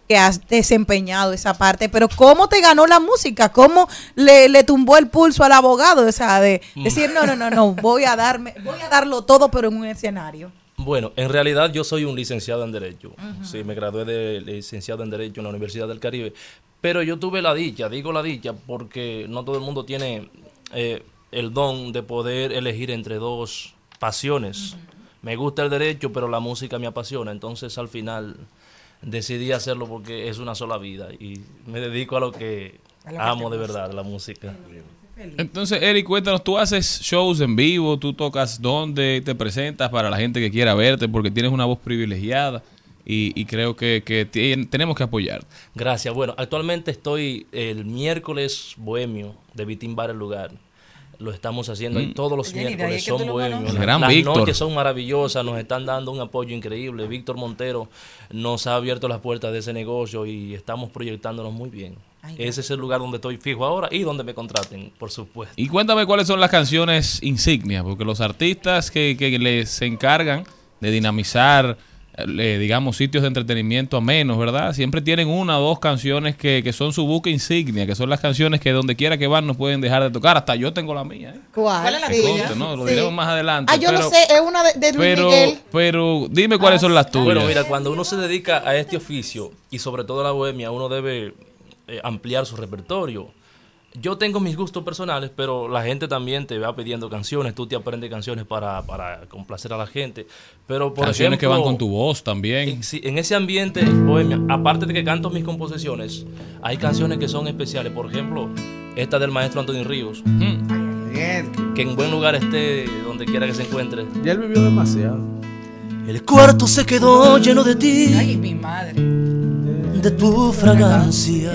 que has desempeñado esa parte, pero ¿cómo te ganó la música? ¿Cómo le, le tumbó el pulso al abogado? O sea, de Mm. decir, no, no, no, no, voy a darme, voy a darlo todo, pero en un escenario. Bueno, en realidad yo soy un licenciado en Derecho. Sí, me gradué de licenciado en Derecho en la Universidad del Caribe. Pero yo tuve la dicha, digo la dicha, porque no todo el mundo tiene eh, el don de poder elegir entre dos pasiones. Me gusta el derecho, pero la música me apasiona. Entonces al final decidí hacerlo porque es una sola vida y me dedico a lo que A lo que amo de verdad, la música. Entonces, Eric, cuéntanos, tú haces shows en vivo, tú tocas dónde, te presentas para la gente que quiera verte, porque tienes una voz privilegiada y, y creo que, tenemos que apoyar. Gracias. Bueno, actualmente estoy el miércoles bohemio de Vitín Bar el lugar. Lo estamos haciendo ahí Mm. todos los Oye, miércoles, son bohemios. Las- El gran Las Víctor. noches son maravillosas, nos están dando un apoyo increíble. Víctor Montero nos ha abierto las puertas de ese negocio y estamos proyectándonos muy bien. Ese es el lugar donde estoy fijo ahora y donde me contraten, por supuesto. Y cuéntame cuáles son las canciones insignias, porque los artistas que, que les se encargan de dinamizar, eh, digamos, sitios de entretenimiento a menos, ¿verdad? Siempre tienen una o dos canciones que, que son su buque insignia, que son las canciones que donde quiera que van no pueden dejar de tocar. Hasta yo tengo la mía, ¿eh? ¿Cuál? Que Sí. conste, ¿no? Lo Sí. diremos más adelante. Ah, yo pero, no sé, es una de, de Luis pero, Miguel. pero dime cuáles son las tuyas. Bueno, mira, cuando uno se dedica a este oficio y sobre todo a la bohemia, uno debe eh, ampliar su repertorio. Yo tengo mis gustos personales, pero la gente también te va pidiendo canciones, tú te aprendes canciones para, para complacer a la gente. Pero por Canciones que ejemplo, van con tu voz también. en, sí, en ese ambiente bohemia, aparte de que canto mis composiciones, hay canciones que son especiales. Por ejemplo, esta del maestro Antonio Ríos. Que en buen lugar esté donde quiera que se encuentre. Ya él vivió demasiado. El cuarto se quedó lleno de ti, Ay, mi madre. De tu fragancia.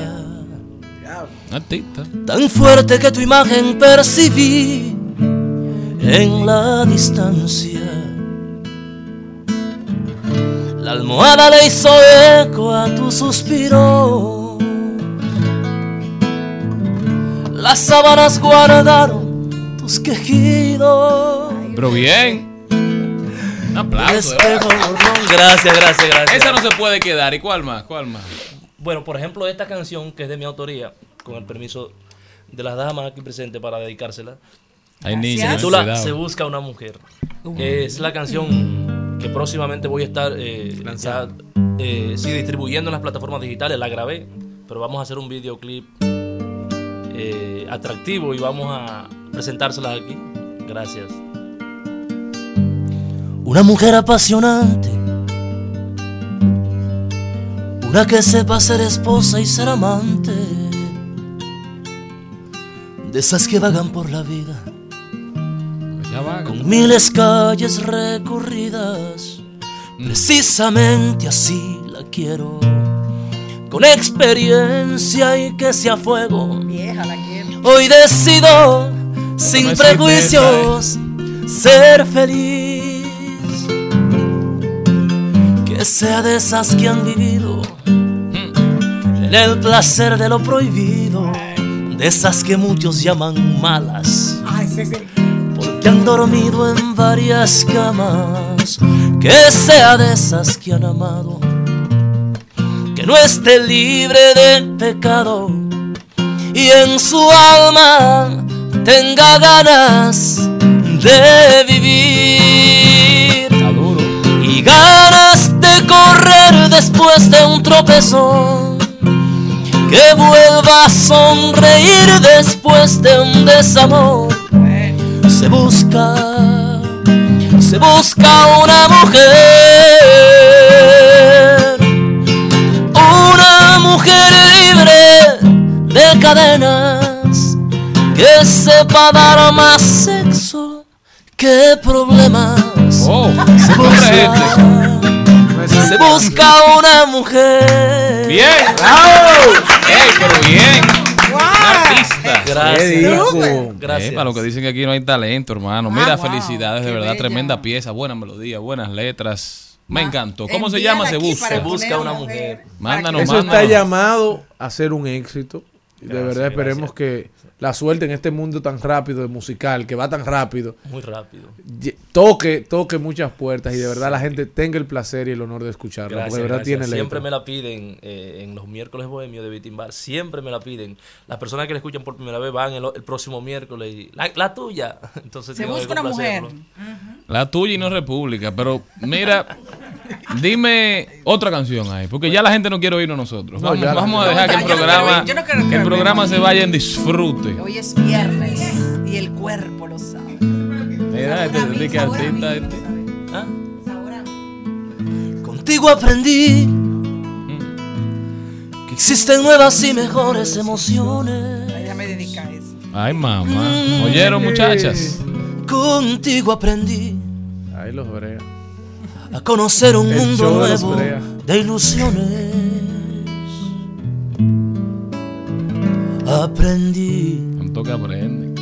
Artista. Tan fuerte que tu imagen percibí en la distancia. La almohada le hizo eco a tu suspiro. Las sábanas guardaron tus quejidos. Pero bien. Un aplauso. Gracias, gracias, gracias. Esa no se puede quedar. ¿Y cuál más? ¿Cuál más? Bueno, por ejemplo, esta canción que es de mi autoría, con el permiso de las damas aquí presentes para dedicársela. Hay niños, Se titula cuidado. Se busca una mujer. Es la canción que próximamente voy a estar eh, ya, eh, sí, distribuyendo en las plataformas digitales. La grabé, pero vamos a hacer un videoclip eh, atractivo y vamos a presentárselas aquí. Gracias. Una mujer apasionante. Una que sepa ser esposa y ser amante. De esas que vagan por la vida. Con miles calles recorridas. Precisamente así la quiero. Con experiencia y que sea fuego. Vieja, la quiero. Hoy decido, sin prejuicios, ser feliz. Sea de esas que han vivido en el placer de lo prohibido. De esas que muchos llaman malas. Porque han dormido en varias camas. Que sea de esas que han amado. Que no esté libre de pecado y en su alma tenga ganas de vivir y ganas correr después de un tropezón. Que vuelva a sonreír después de un desamor. Se busca se busca una mujer. Una mujer libre de cadenas. Que sepa dar más sexo que problemas. se, busca, (laughs) se busca una mujer. Bien. ¡Ey, pero bien! Artista. Gracias. Gracias. Eh, para lo que dicen que aquí no hay talento, hermano. Mira, Ah, wow, felicidades, de verdad. bella. Tremenda pieza, buena melodía, buenas letras. Me encantó. ¿Cómo se llama? Se busca. Se busca una mujer. Mándanos, Eso está llamado a ser un éxito. De Gracias, verdad esperemos gracias. que la suerte en este mundo tan rápido de musical, que va tan rápido, Muy rápido. toque, toque muchas puertas y de verdad la gente tenga el placer y el honor de escucharlo. Gracias, porque de verdad gracias. tiene Siempre letra. me la piden eh, en los miércoles bohemios de Beating Bar. Siempre me la piden. Las personas que la escuchan por primera vez van el, el próximo miércoles y la, la tuya. (laughs) Entonces Se tengo que busca una mujer. La tuya y no República. Pero mira, (laughs) dime otra canción ahí. Porque ya la gente no quiere oírnos nosotros. No, Vamos, ya a dejar que el ya, yo no programa, quiero oír, yo no quiero que el programa se vaya en disfrute. Hoy es viernes y el cuerpo lo sabe. Mira, este, este que artista, este. ¿Ah? Contigo aprendí que existen nuevas y mejores emociones. Déjame dedicar eso. Ay, mamá. ¿Oyeron, muchachas? Contigo aprendí Ahí los brea. A conocer un El mundo de nuevo de ilusiones. Aprendí Tanto que aprende.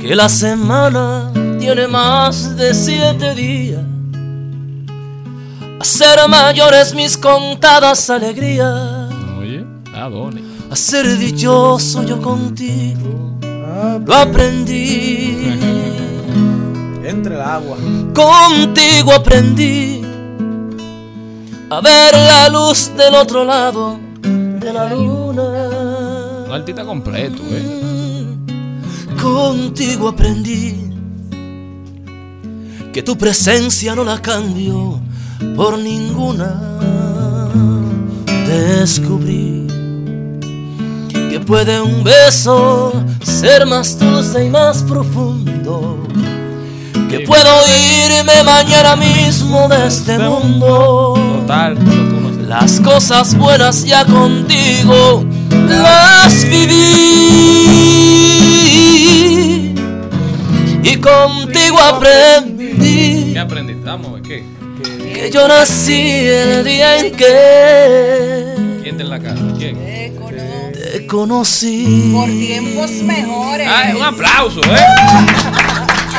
que la semana tiene más de siete días. Hacer mayores mis contadas alegrías. Oye, ah. A ser dichoso yo contigo. Lo aprendí. (laughs) Entre el agua. Contigo aprendí a ver la luz del otro lado de la luna. Un artista completo, eh. Contigo aprendí que tu presencia no la cambio por ninguna. Descubrí que puede un beso ser más dulce y más profundo. Que puedo irme mañana mismo de este mundo. Total. Las cosas buenas ya contigo las viví y contigo aprendí ¿Qué aprendiste? Vamos ¿qué? que yo nací el día en que ¿Quién está en la casa? ¿Quién? te conocí. Por tiempos mejores. Ay, un aplauso, ¿eh? (laughs)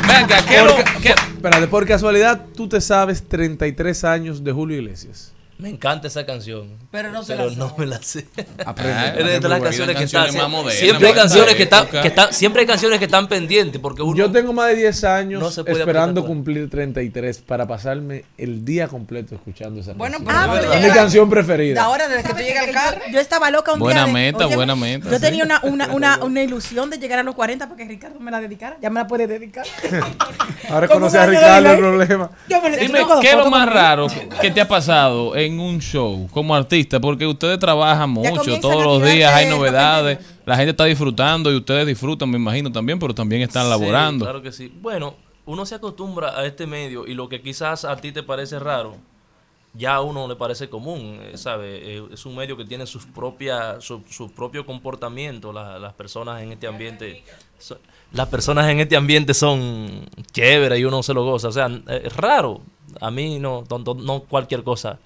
Venga, ¿qué lo- Por- qué- Espérate, por casualidad, tú te sabes 33 años de Julio Iglesias. Me encanta esa canción. Pero no se pero la no me la sé. Aprende. Ah, Es de- de las canciones que están. Siempre hay canciones que están, que están, siempre hay canciones que están pendientes porque uno. Yo tengo más de 10 años No se puede esperando cumplir 33 para pasarme el día completo escuchando esa Bueno, canción. pero es tú mi canción preferida. Ahora, desde que tú llegas al carro. Yo estaba loca un Buena día. de- meta, buena meta, Yo sí. tenía una, una, una, una ilusión de llegar a los 40 para que Ricardo me la dedicara. Ya me la puede dedicar. Ahora (laughs) ¿Cómo conoce a Ricardo el problema. Yo me Dime, ¿qué es lo más raro que te ha pasado en un show como artista? Porque ustedes trabajan mucho, todos los días hay novedades, la gente está disfrutando y ustedes disfrutan, me imagino también, pero también están Sí, laborando. claro que sí. Bueno, uno se acostumbra a este medio y lo que quizás a ti te parece raro, ya a uno le parece común, eh, ¿sabe? Eh, es un medio que tiene sus propias, su, su propio comportamiento. La- las personas en este ambiente, so- las personas en este ambiente son chéveres y uno se lo goza. O sea, eh, es raro. A mí no, no, no- no cualquier cosa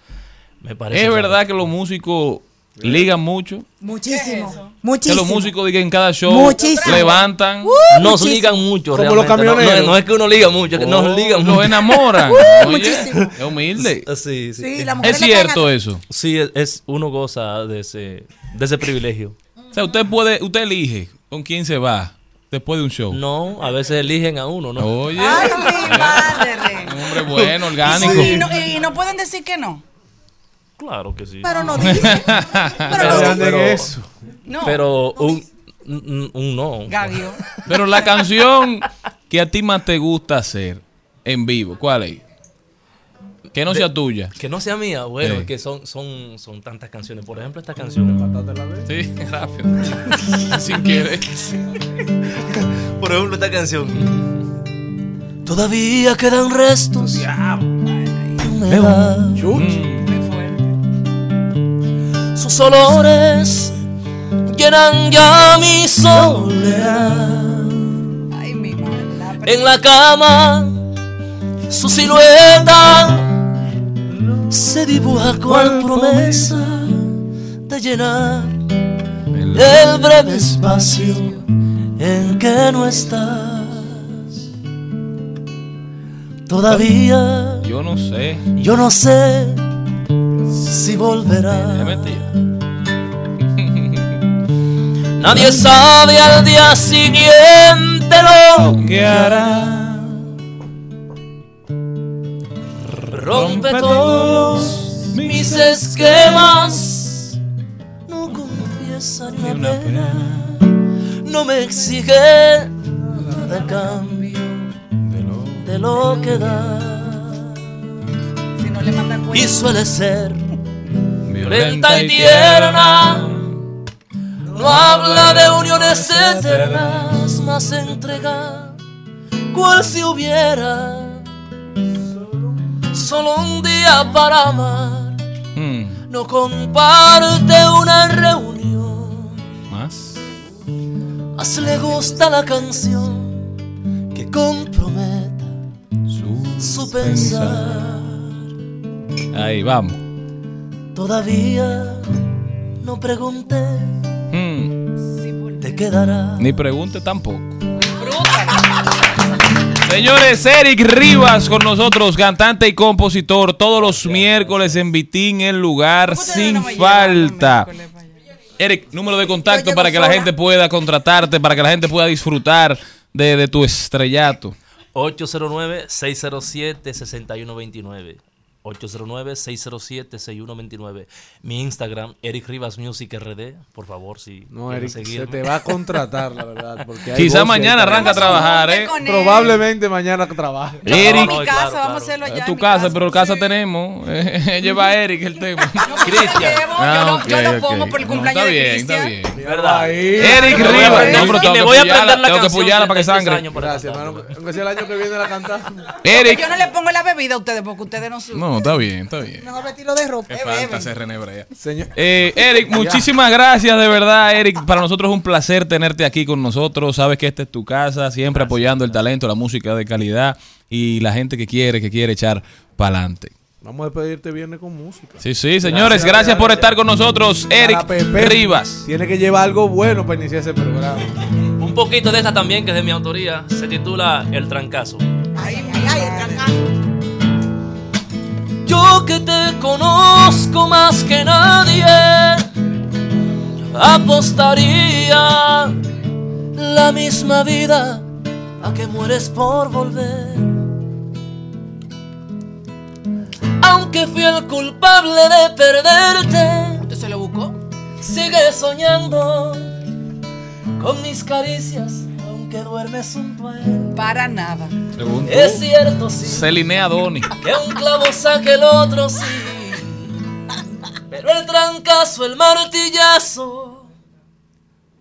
me parece. Es verdad que los músicos ligan mucho. Muchísimo. Que Muchísimo. los músicos digan en cada show Muchísimo. levantan. Uh, Nos muchísimo. ligan mucho, Como los realmente. No- no, camioneros. no es que uno liga mucho, es que nos Oh, ligan los mucho. enamoran. (laughs) Uh, Oye, muchísimo. es humilde. Sí, sí. Sí, la Es mujer cierto eso. Sí, es, es- uno goza de ese, de ese privilegio. O sea, usted puede, usted elige con quién se va después de un show. No, a veces eligen a uno, ¿no? Oye, Ay, mi madre. (laughs) un hombre bueno, orgánico. Y no, y no pueden decir que no. Claro que sí. Pero no (laughs) dice. Pero no pero- eso. No. Pero un, un, un no. Gagio. (laughs) Pero la canción que a ti más te gusta hacer en vivo, ¿cuál es? Que no sea tuya. Que no sea mía, bueno, Sí. es que son, son, son tantas canciones. Por ejemplo, esta canción. Sí, (laughs) rápido. Sin querer. Por ejemplo, esta canción. Todavía quedan restos de humedad. Sus olores llenan ya mi soledad. En la cama, su silueta se dibuja cual promesa de llenar el breve espacio en que no estás. Todavía Yo no sé. yo no sé si volverá. Mentira. (laughs) Nadie sabe al día siguiente lo que hará. Rompe todos mis esquemas. No confiesa ni una pena. No me exige nada a cambio de lo que da. Y suele ser violenta y tierna. No habla de uniones eternas, más entrega, cual si hubiera solo un día para amar. Mm, No comparte una reunión, Más. más le gusta la canción que comprometa su pensar. Ahí vamos. Todavía no pregunté, Mm, te quedará. Ni pregunte tampoco. Señores, Eric Rivas con nosotros, cantante y compositor, todos los miércoles en Vitín, el lugar sin falta. Eric, número de contacto para que la gente pueda contratarte, para que la gente pueda disfrutar de, de tu estrellato. 809-607-6129. 809-607-6129. Mi Instagram, Eric Rivas Music RD. Por favor, si No, Eric, se te va a contratar, la verdad. Porque hay Quizá mañana arranca a trabajar, ¿eh? Probablemente mañana trabaje. Eric. Casa, vamos a hacerlo allá. Es en tu casa, pero casa tenemos. (laughs) Lleva a Eric el tema. Cristian. yo lo- yo lo pongo por el cumpleaños está de bien, está Cristian. bien. ¿Verdad? Eric Rivas. No, pero le que voy a aprender la tengo que pullarla para que 36 sangre. Gracias, hermano. Aunque sea el año que viene la cantar. Eric. Yo no le pongo la bebida a ustedes porque ustedes no suben. No, está bien, está bien. Mejor vestirlo de ropa. Qué falta se renebrea. Señor. Eh, (laughs) Eric, muchísimas gracias, de verdad, Eric. Para nosotros es un placer tenerte aquí con nosotros. Sabes que esta es tu casa, siempre apoyando el talento, la música de calidad y la gente que quiere, que quiere echar para adelante. Vamos a despedirte viernes con música. Sí, sí, señores, gracias, por estar con nosotros, Eric Pepe. Rivas. Tiene que llevar algo bueno para iniciar ese programa. Un poquito de esta también, que es de mi autoría. Se titula El Trancazo. Yo que te conozco más que nadie, apostaría la misma vida a que mueres por volver. Aunque fui el culpable de perderte, ¿Usted se lo buscó? sigue soñando con mis caricias, aunque duermes junto a él. Para nada. Es cierto, sí. Celine Adoni. Que un clavo saque el otro, sí. Pero el trancazo, el martillazo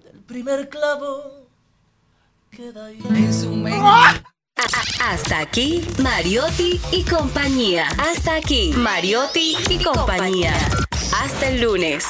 del primer clavo queda ahí. En su mente. Hasta aquí, Mariotti y compañía. Hasta aquí, Mariotti y compañía. Hasta el lunes.